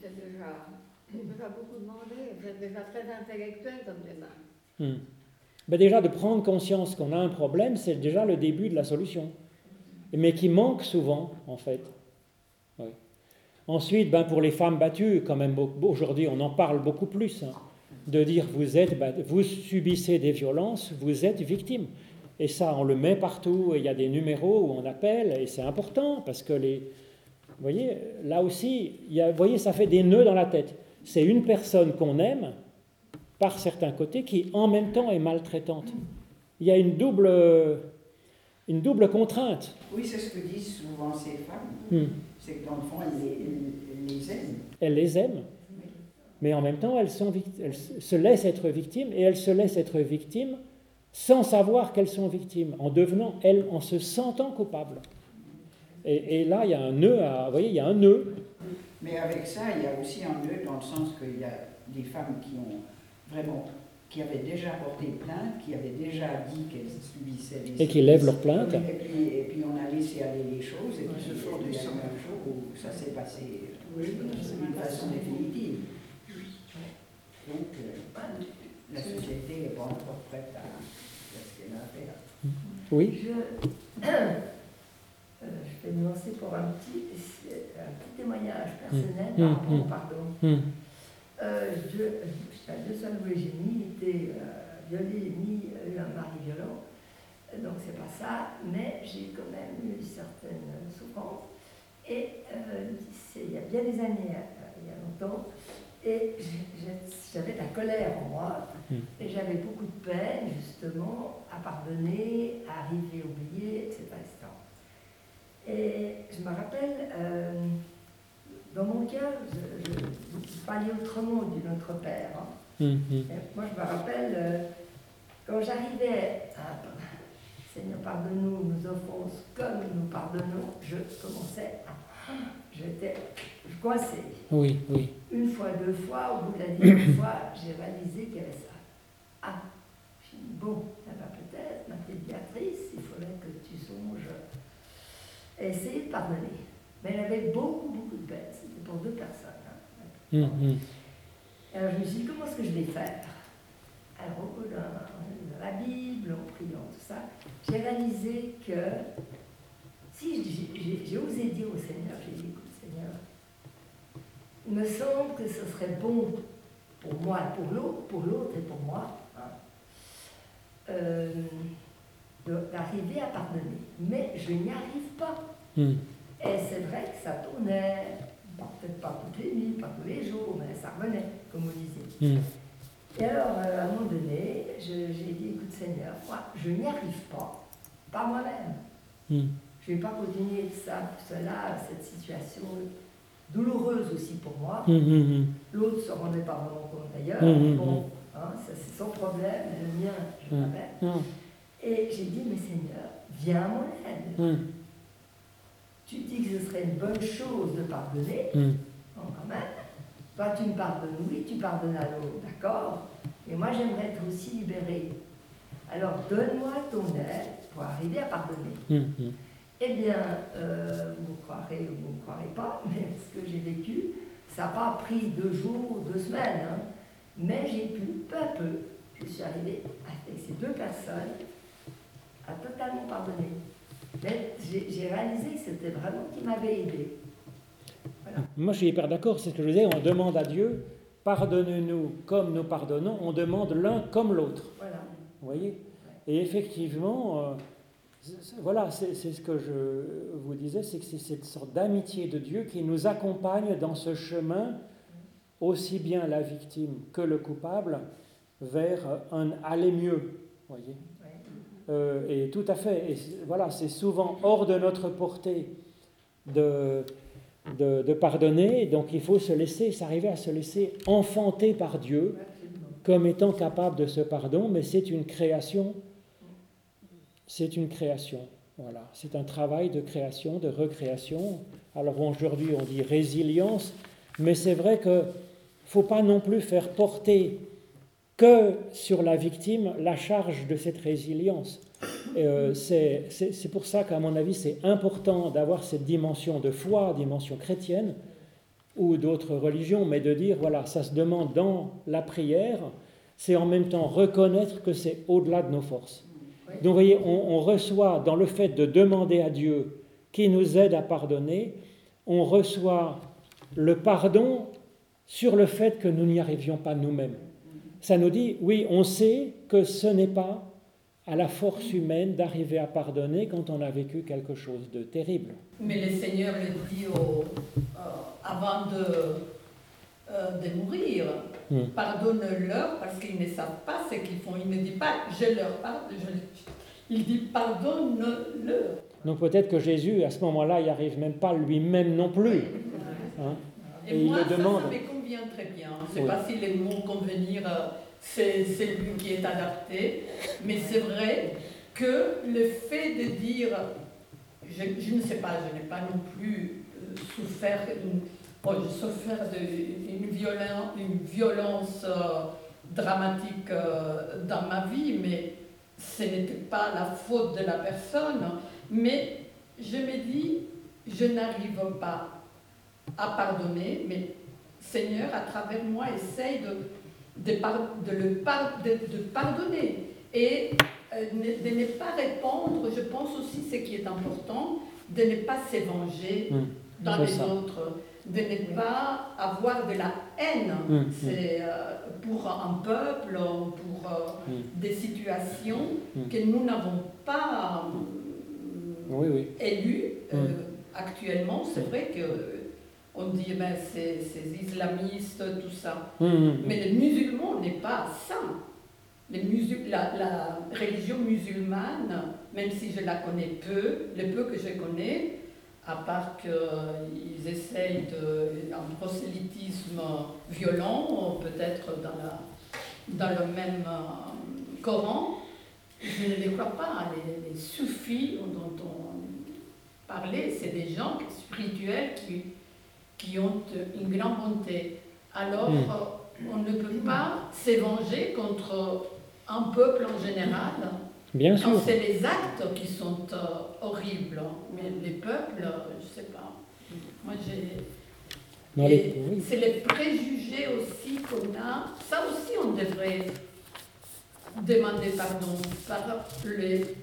C'est déjà, déjà, beaucoup demandé, vous êtes déjà très intellectuel comme. Mmh. Ben déjà, de prendre conscience qu'on a un problème, c'est déjà le début de la solution. Mais qui manque souvent, en fait. Ensuite, ben pour les femmes battues, quand même, aujourd'hui, on en parle beaucoup plus. Hein, de dire vous, êtes, vous subissez des violences, vous êtes victime. Et ça, on le met partout, il y a des numéros où on appelle, et c'est important, parce que les... Vous voyez, là aussi, il y a, vous voyez, ça fait des nœuds dans la tête. C'est une personne qu'on aime, par certains côtés, qui en même temps est maltraitante. Il y a une double, une double contrainte. Oui, c'est ce que disent souvent ces femmes. Hmm. C'est que dans le fond, elles les, aiment. Elles les aiment. Mais en même temps, elles, sont, elles se laissent être victimes, et elles se laissent être victimes sans savoir qu'elles sont victimes, en devenant, elles, en se sentant coupables. Et, là, il y a un nœud, à, vous voyez, il y a un nœud. Mais avec ça, il y a aussi un nœud dans le sens qu'il y a des femmes qui ont vraiment, qui avaient déjà porté plainte, qui avaient déjà dit qu'elles subissaient des Et qui lèvent leur plainte. Et puis, et puis, on a laissé aller les choses, et puis ce jour du jour où ça s'est passé d'une façon définitive. Donc, euh, la société n'est pas encore prête à oui. Je, euh, je vais me lancer pour un petit, un petit témoignage personnel mmh. par rapport mmh. au pardon. Mmh. Euh, je, je seuls j'ai ni été euh, violée, ni eu un mari violent. Donc c'est pas ça, mais j'ai quand même eu certaines souffrances. Et il y a bien des années, il y a longtemps, et j'avais de la colère en moi, hmm. et j'avais beaucoup de peine, justement, à pardonner, à arriver à oublier, etc. Et je me rappelle, euh, dans mon cœur, je, je, parlais autrement du Notre Père. Hein. Hmm, hmm. Moi, je me rappelle, euh, quand j'arrivais à Seigneur, pardonne-nous nos offenses comme nous pardonnons, je commençais à j'étais coincée. Oui, oui. Une fois, deux fois, au bout de la deuxième fois, j'ai réalisé qu'il y avait ça. Ah, je dit, bon, ça va peut-être, ma pédiatrice, il faudrait que tu songes à essayer de pardonner. Mais elle avait beaucoup, beaucoup de peine. C'était pour deux personnes. Hein. Hum, hum. Alors je me suis dit, comment est-ce que je vais faire? Alors, dans, dans la Bible, en priant, tout ça, j'ai réalisé que si j'ai osé dire au Seigneur, j'ai dit, il me semble que ce serait bon pour moi et pour l'autre, pour l'autre et pour moi, hein, euh, d'arriver à pardonner. Mais je n'y arrive pas. Hmm. Et c'est vrai que ça tournait, peut-être pas toutes les nuits, pas tous les jours, mais ça revenait, comme vous disiez. Hmm. Et alors, euh, à un moment donné, j'ai dit, écoute Seigneur, moi, je n'y arrive pas, pas moi-même. Hmm. Je ne vais pas continuer ça, cela, cette situation douloureuse aussi pour moi. Hum, hum, hum. L'autre ne se rendait pas vraiment compte d'ailleurs. bon, hein, ça c'est son problème, le mien, je l'avais. Et j'ai dit, mais Seigneur, viens à mon aide. Tu dis que ce serait une bonne chose de pardonner, bon, quand même. Toi, tu me pardonnes, oui, tu pardonnes à l'autre, d'accord Et moi, j'aimerais être aussi libérée. Alors, donne-moi ton aide pour arriver à pardonner. Eh bien, euh, vous me croirez ou vous ne me croirez pas, mais ce que j'ai vécu, ça n'a pas pris deux jours, ou deux semaines, hein. mais j'ai pu, peu à peu, je suis arrivée avec ces deux personnes à totalement pardonner. Mais j'ai réalisé que c'était vraiment qui m'avait aidé. Moi, je suis hyper d'accord, c'est ce que je disais, on demande à Dieu, pardonne-nous comme nous pardonnons, on demande l'un comme l'autre. Voilà. Vous voyez? Et effectivement, euh, voilà, c'est ce que je vous disais, c'est que c'est cette sorte d'amitié de Dieu qui nous accompagne dans ce chemin, aussi bien la victime que le coupable, vers un aller mieux. Voyez euh, et tout à fait. Et voilà, c'est souvent hors de notre portée de, de, de, pardonner, donc il faut se laisser, s'arriver à se laisser enfanter par Dieu comme étant capable de ce pardon, mais c'est une création c'est une création. Voilà, c'est un travail de création, de recréation. Alors aujourd'hui, on dit résilience, mais c'est vrai que ne faut pas non plus faire porter que sur la victime la charge de cette résilience. Euh, c'est pour ça qu'à mon avis, c'est important d'avoir cette dimension de foi, dimension chrétienne, ou d'autres religions, mais de dire, voilà, ça se demande dans la prière, c'est en même temps reconnaître que c'est au-delà de nos forces. Donc vous voyez, on, reçoit dans le fait de demander à Dieu qui nous aide à pardonner, on reçoit le pardon sur le fait que nous n'y arrivions pas nous-mêmes. Ça nous dit, oui, on sait que ce n'est pas à la force humaine d'arriver à pardonner quand on a vécu quelque chose de terrible. Mais le Seigneur le dit euh, avant de, euh, de mourir, hmm. pardonne-leur parce qu'ils ne savent pas ce qu'ils font. Il ne dit pas je leur pardonne, il dit pardonne-leur. Donc peut-être que Jésus, à ce moment-là, il n'y arrive même pas lui-même non plus. Hein. Et, moi, il le demande. Ça, ça me convient très bien. Je ne sais pas si les mots convenir. Euh, c'est lui qui est adapté. Mais c'est vrai que le fait de dire, je, ne sais pas, je n'ai pas non plus euh, souffert, bon, j'ai souffert d'une violence, une violence euh, dramatique euh, dans ma vie, mais ce n'était pas la faute de la personne. Mais je me dis, je n'arrive pas à pardonner, mais Seigneur, à travers moi, essaye de de, le de, pardonner et euh, de ne pas répondre, je pense aussi ce qui est important, de ne pas s'évanger mmh. dans les autres, de ne pas avoir de la haine mmh, mmh. c'est euh, pour un peuple, pour euh, des situations que nous n'avons pas oui, élues actuellement. C'est vrai que on dit, ben, c'est ces islamistes, tout ça. Mais le musulman n'est pas ça. la, la, religion musulmane, même si je la connais peu, le peu que je connais, à part qu'ils essayent de, un prosélytisme violent, peut-être dans, la, dans le même euh, Coran, je ne les crois pas. Les, les soufis dont on parlait, c'est des gens spirituels qui qui ont une grande bonté. Alors, hmm. on ne peut pas s'évanger contre un peuple en général. Bien sûr. C'est les actes qui sont euh, horribles, mais les peuples, je ne sais pas. Moi, j'ai. C'est les préjugés aussi qu'on a. Ça aussi, on devrait demander pardon par les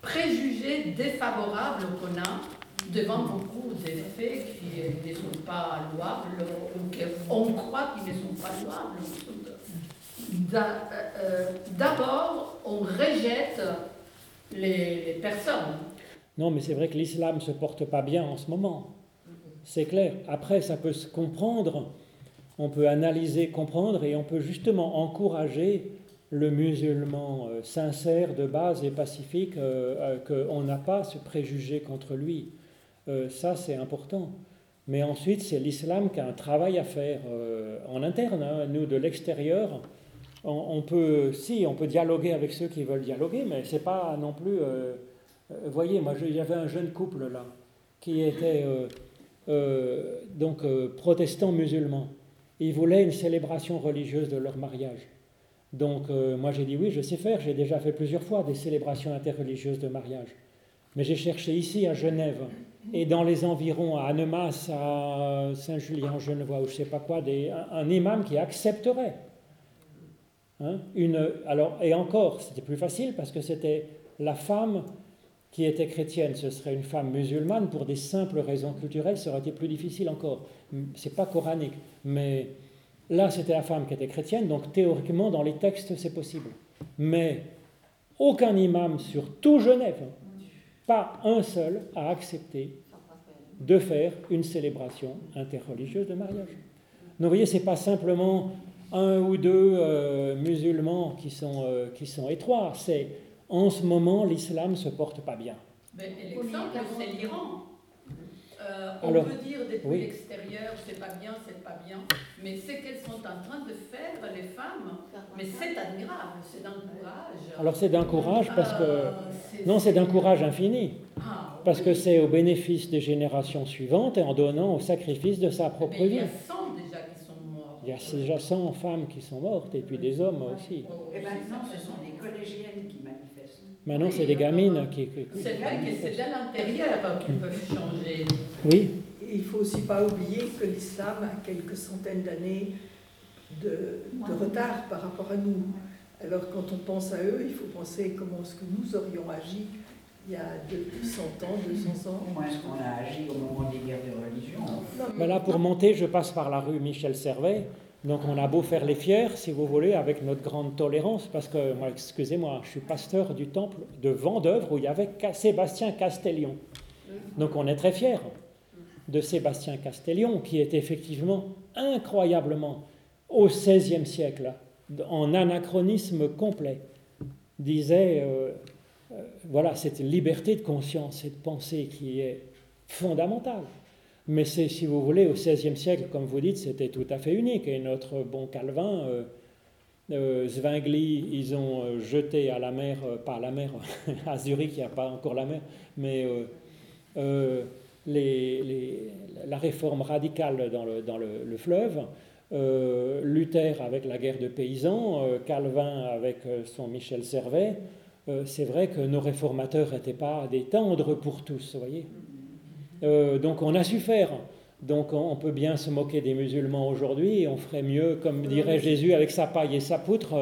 préjugés défavorables qu'on a devant beaucoup d'effets qui ne sont pas louables, ou qu'on croit qu'ils ne sont pas louables. Euh, euh, d'abord, on rejette les, personnes. Non, mais c'est vrai que l'islam ne se porte pas bien en ce moment. C'est clair. Après, ça peut se comprendre, on peut analyser, comprendre, et on peut justement encourager le musulman euh, sincère, de base et pacifique, qu'on n'a pas ce préjugé contre lui. Euh, ça c'est important. Mais ensuite, c'est l'islam qui a un travail à faire euh, en interne. Hein. Nous, de l'extérieur, on, peut, si, on peut dialoguer avec ceux qui veulent dialoguer, mais c'est pas non plus. Euh, vous voyez, moi, il y avait un jeune couple là qui était donc protestant musulman. Ils voulaient une célébration religieuse de leur mariage. Donc, moi, j'ai dit oui, je sais faire. J'ai déjà fait plusieurs fois des célébrations interreligieuses de mariage. Mais j'ai cherché ici à Genève et dans les environs, à Annemasse, à Saint-Julien-Genevois, ou je ne sais pas quoi, un, imam qui accepterait. Hein, alors, et encore, c'était plus facile parce que c'était la femme qui était chrétienne, ce serait une femme musulmane, pour des simples raisons culturelles, ça aurait été plus difficile encore. C'est pas coranique, mais là c'était la femme qui était chrétienne, donc théoriquement dans les textes c'est possible. Mais aucun imam sur tout Genève, pas un seul a accepté de faire une célébration interreligieuse de mariage. Donc vous voyez, ce n'est pas simplement un ou deux euh, musulmans qui sont, euh, qui sont étroits, c'est en ce moment l'islam ne se porte pas bien. L'exemple, c'est l'Iran. Euh, on peut dire depuis l'extérieur, c'est pas bien, c'est pas bien, mais ce qu'elles sont en train de faire, les femmes, mais c'est admirable, c'est d'un courage. Alors c'est d'un courage parce que... Euh, non, c'est d'un courage infini. Ah, parce que c'est au bénéfice des générations suivantes et en donnant au sacrifice de sa propre vie. Il y a 100 déjà qui sont morts. Il y a déjà 100 femmes qui sont mortes et puis des hommes aussi. Et maintenant, ce sont les collégiennes qui manifestent. Maintenant, c'est des gamines qui. C'est vrai que c'est à l'intérieur qu'ils peuvent changer. Oui. il ne faut aussi pas oublier que l'islam a quelques centaines d'années de, de, retard par rapport à nous. Alors quand on pense à eux, il faut penser comment est-ce que nous aurions agi il y a 100 ans, 200 ans. Comment est-ce qu'on a agi au moment des guerres de religion? Ben Là, pour monter, je passe par la rue Michel Servet. Donc on a beau faire les fiers, si vous voulez, avec notre grande tolérance, parce que, moi, excusez-moi, je suis pasteur du temple de Vendœuvre où il y avait Sébastien Castellion. Donc on est très fiers de Sébastien Castellion, qui est effectivement incroyablement au XVIe siècle, en anachronisme complet, disait, euh, euh, voilà, cette liberté de conscience et de pensée qui est fondamentale. Mais c'est, si vous voulez, au XVIe siècle, comme vous dites, c'était tout à fait unique. Et notre bon Calvin, euh, Zwingli, ils ont jeté à la mer, pas à la mer, à Zurich, il n'y a pas encore la mer, mais la réforme radicale dans le, dans le, fleuve, euh, Luther avec la guerre de paysans, euh, Calvin avec euh, son Michel Servet, c'est vrai que nos réformateurs n'étaient pas des tendres pour tous, vous voyez. donc on a su faire. Donc on peut bien se moquer des musulmans aujourd'hui et on ferait mieux, comme dirait Jésus, avec sa paille et sa poutre,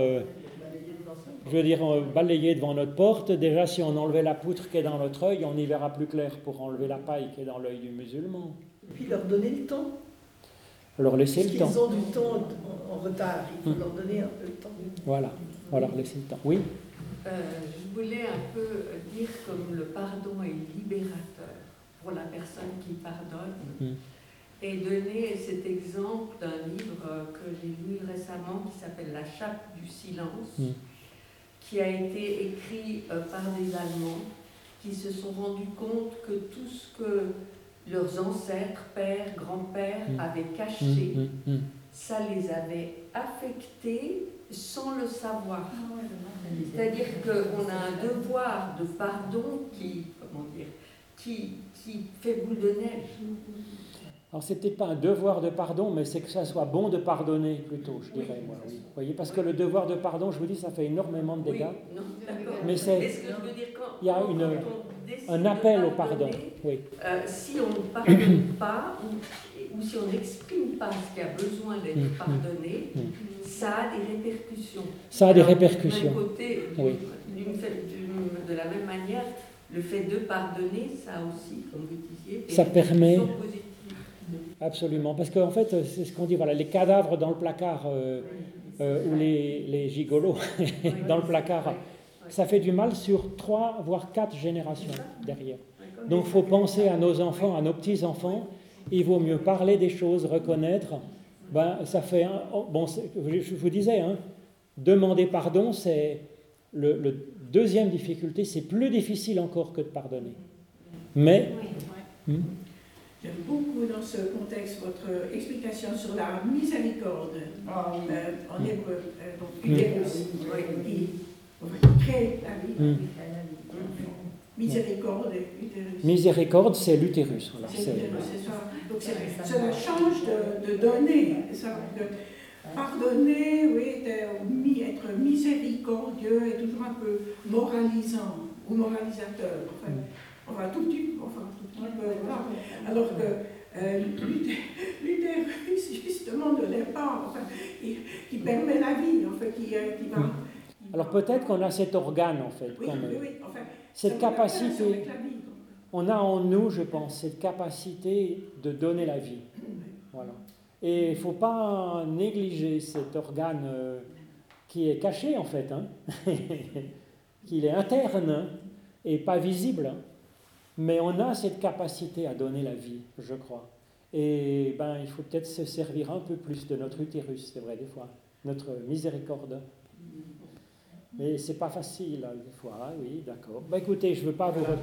je veux dire, balayer devant notre porte. Déjà, si on enlevait la poutre qui est dans notre œil, on y verra plus clair pour enlever la paille qui est dans l'œil du musulman. Et puis leur donner le temps. Leur laisser le temps. Ils ont du temps en retard, il faut leur donner un peu le temps. Voilà, leur laisser le temps. Oui? Euh, Je voulais un peu dire comme le pardon est libérateur pour la personne qui pardonne. Mm. Et donner cet exemple d'un livre que j'ai lu récemment qui s'appelle La chape du silence. Mm qui a été écrit euh, par des Allemands qui se sont rendus compte que tout ce que leurs ancêtres, pères, grands-pères mm. avaient caché, ça les avait affectés sans le savoir. Ah C'est-à-dire qu'on a un devoir de pardon qui, comment dire, qui, qui fait boule de neige. Alors c'est peut-être pas un devoir de pardon, mais c'est que ça soit bon de pardonner plutôt, je dirais moi. Oui. Vous voyez, parce que le devoir de pardon, je vous dis, ça fait énormément de dégâts. mais c'est, il y a une, un appel au pardon. Oui. Euh, si on ne pardonne pas ou, si on n'exprime pas ce qui a besoin d'être mm, mm, pardonné, mm. ça a des répercussions. Ça a des répercussions. Côté, oui. de la même manière, le fait de pardonner, ça aussi, comme vous disiez, ça permet. Absolument, parce qu'en fait, c'est ce qu'on dit, voilà, les cadavres dans le placard, euh, euh, ou les, les gigolos dans le placard, ça fait du mal sur trois, voire quatre générations derrière. Donc il faut penser à nos enfants, à nos petits-enfants, il vaut mieux parler des choses, reconnaître. Ben, ça fait un, oh, bon, je vous disais, hein, demander pardon, c'est le, le, deuxième difficulté, c'est plus difficile encore que de pardonner. Mais... Hmm? J'aime beaucoup dans ce contexte votre explication sur la miséricorde euh, en hébreu, euh, donc qui, crée la vie. Mm. Miséricorde, utérus. Miséricorde, c'est l'utérus. c'est ça. Donc cela change de, de donner, ça, de pardonner, oui, être miséricordieux est toujours un peu moralisant ou moralisateur. Enfin, enfin tout petit, enfin, alors que euh, l'utérus, justement, ne l'est pas, enfin, qui, permet la vie, en fait, qui, euh, qui va. Alors peut-être qu'on a cet organe, en fait, oui, oui, oui. Enfin, cette capacité. On a en nous, je pense, cette capacité de donner la vie. Voilà. Et il ne faut pas négliger cet organe euh, qui est caché, en fait, hein qu'il est interne hein, et pas visible. Hein. Mais on a cette capacité à donner la vie, je crois. Et ben, il faut peut-être se servir un peu plus de notre utérus, c'est vrai, des fois, notre miséricorde. Mais c'est pas facile, hein, des fois, hein, oui, d'accord. Ben, écoutez, je ne veux pas vous retenir.